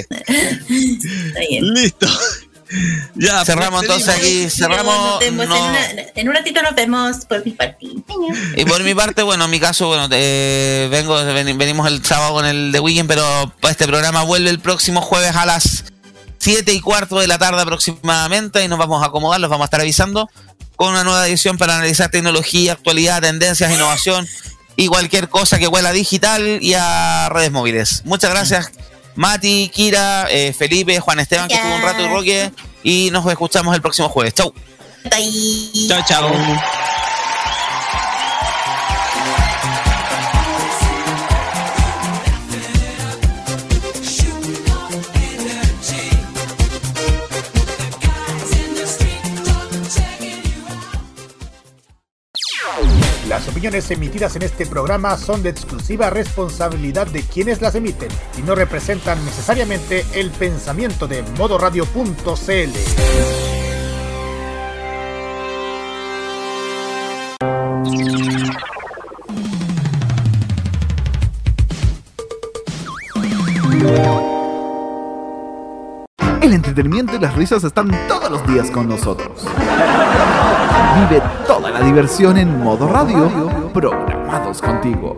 Listo. Ya, cerramos entonces aquí, cerramos. Nos vemos no- en, una- en un ratito nos vemos por mi parte. Y por mi parte, bueno, en mi caso, bueno, eh, vengo, ven- venimos el sábado con el de Weekend, pero este programa vuelve el próximo jueves a las 7 y cuarto de la tarde aproximadamente y nos vamos a acomodar, los vamos a estar avisando con una nueva edición para analizar tecnología, actualidad, tendencias, innovación y cualquier cosa que huela a digital y a redes móviles. Muchas gracias, Mati, Kira, eh, Felipe, Juan Esteban, que estuvo un rato y Roque, y nos escuchamos el próximo jueves. Chau. Chao, chao. Las opiniones emitidas en este programa son de exclusiva responsabilidad de quienes las emiten y no representan necesariamente el pensamiento de modoradio.cl. El entretenimiento y las risas están todos los días con nosotros. Vive toda la diversión en modo radio, programados contigo.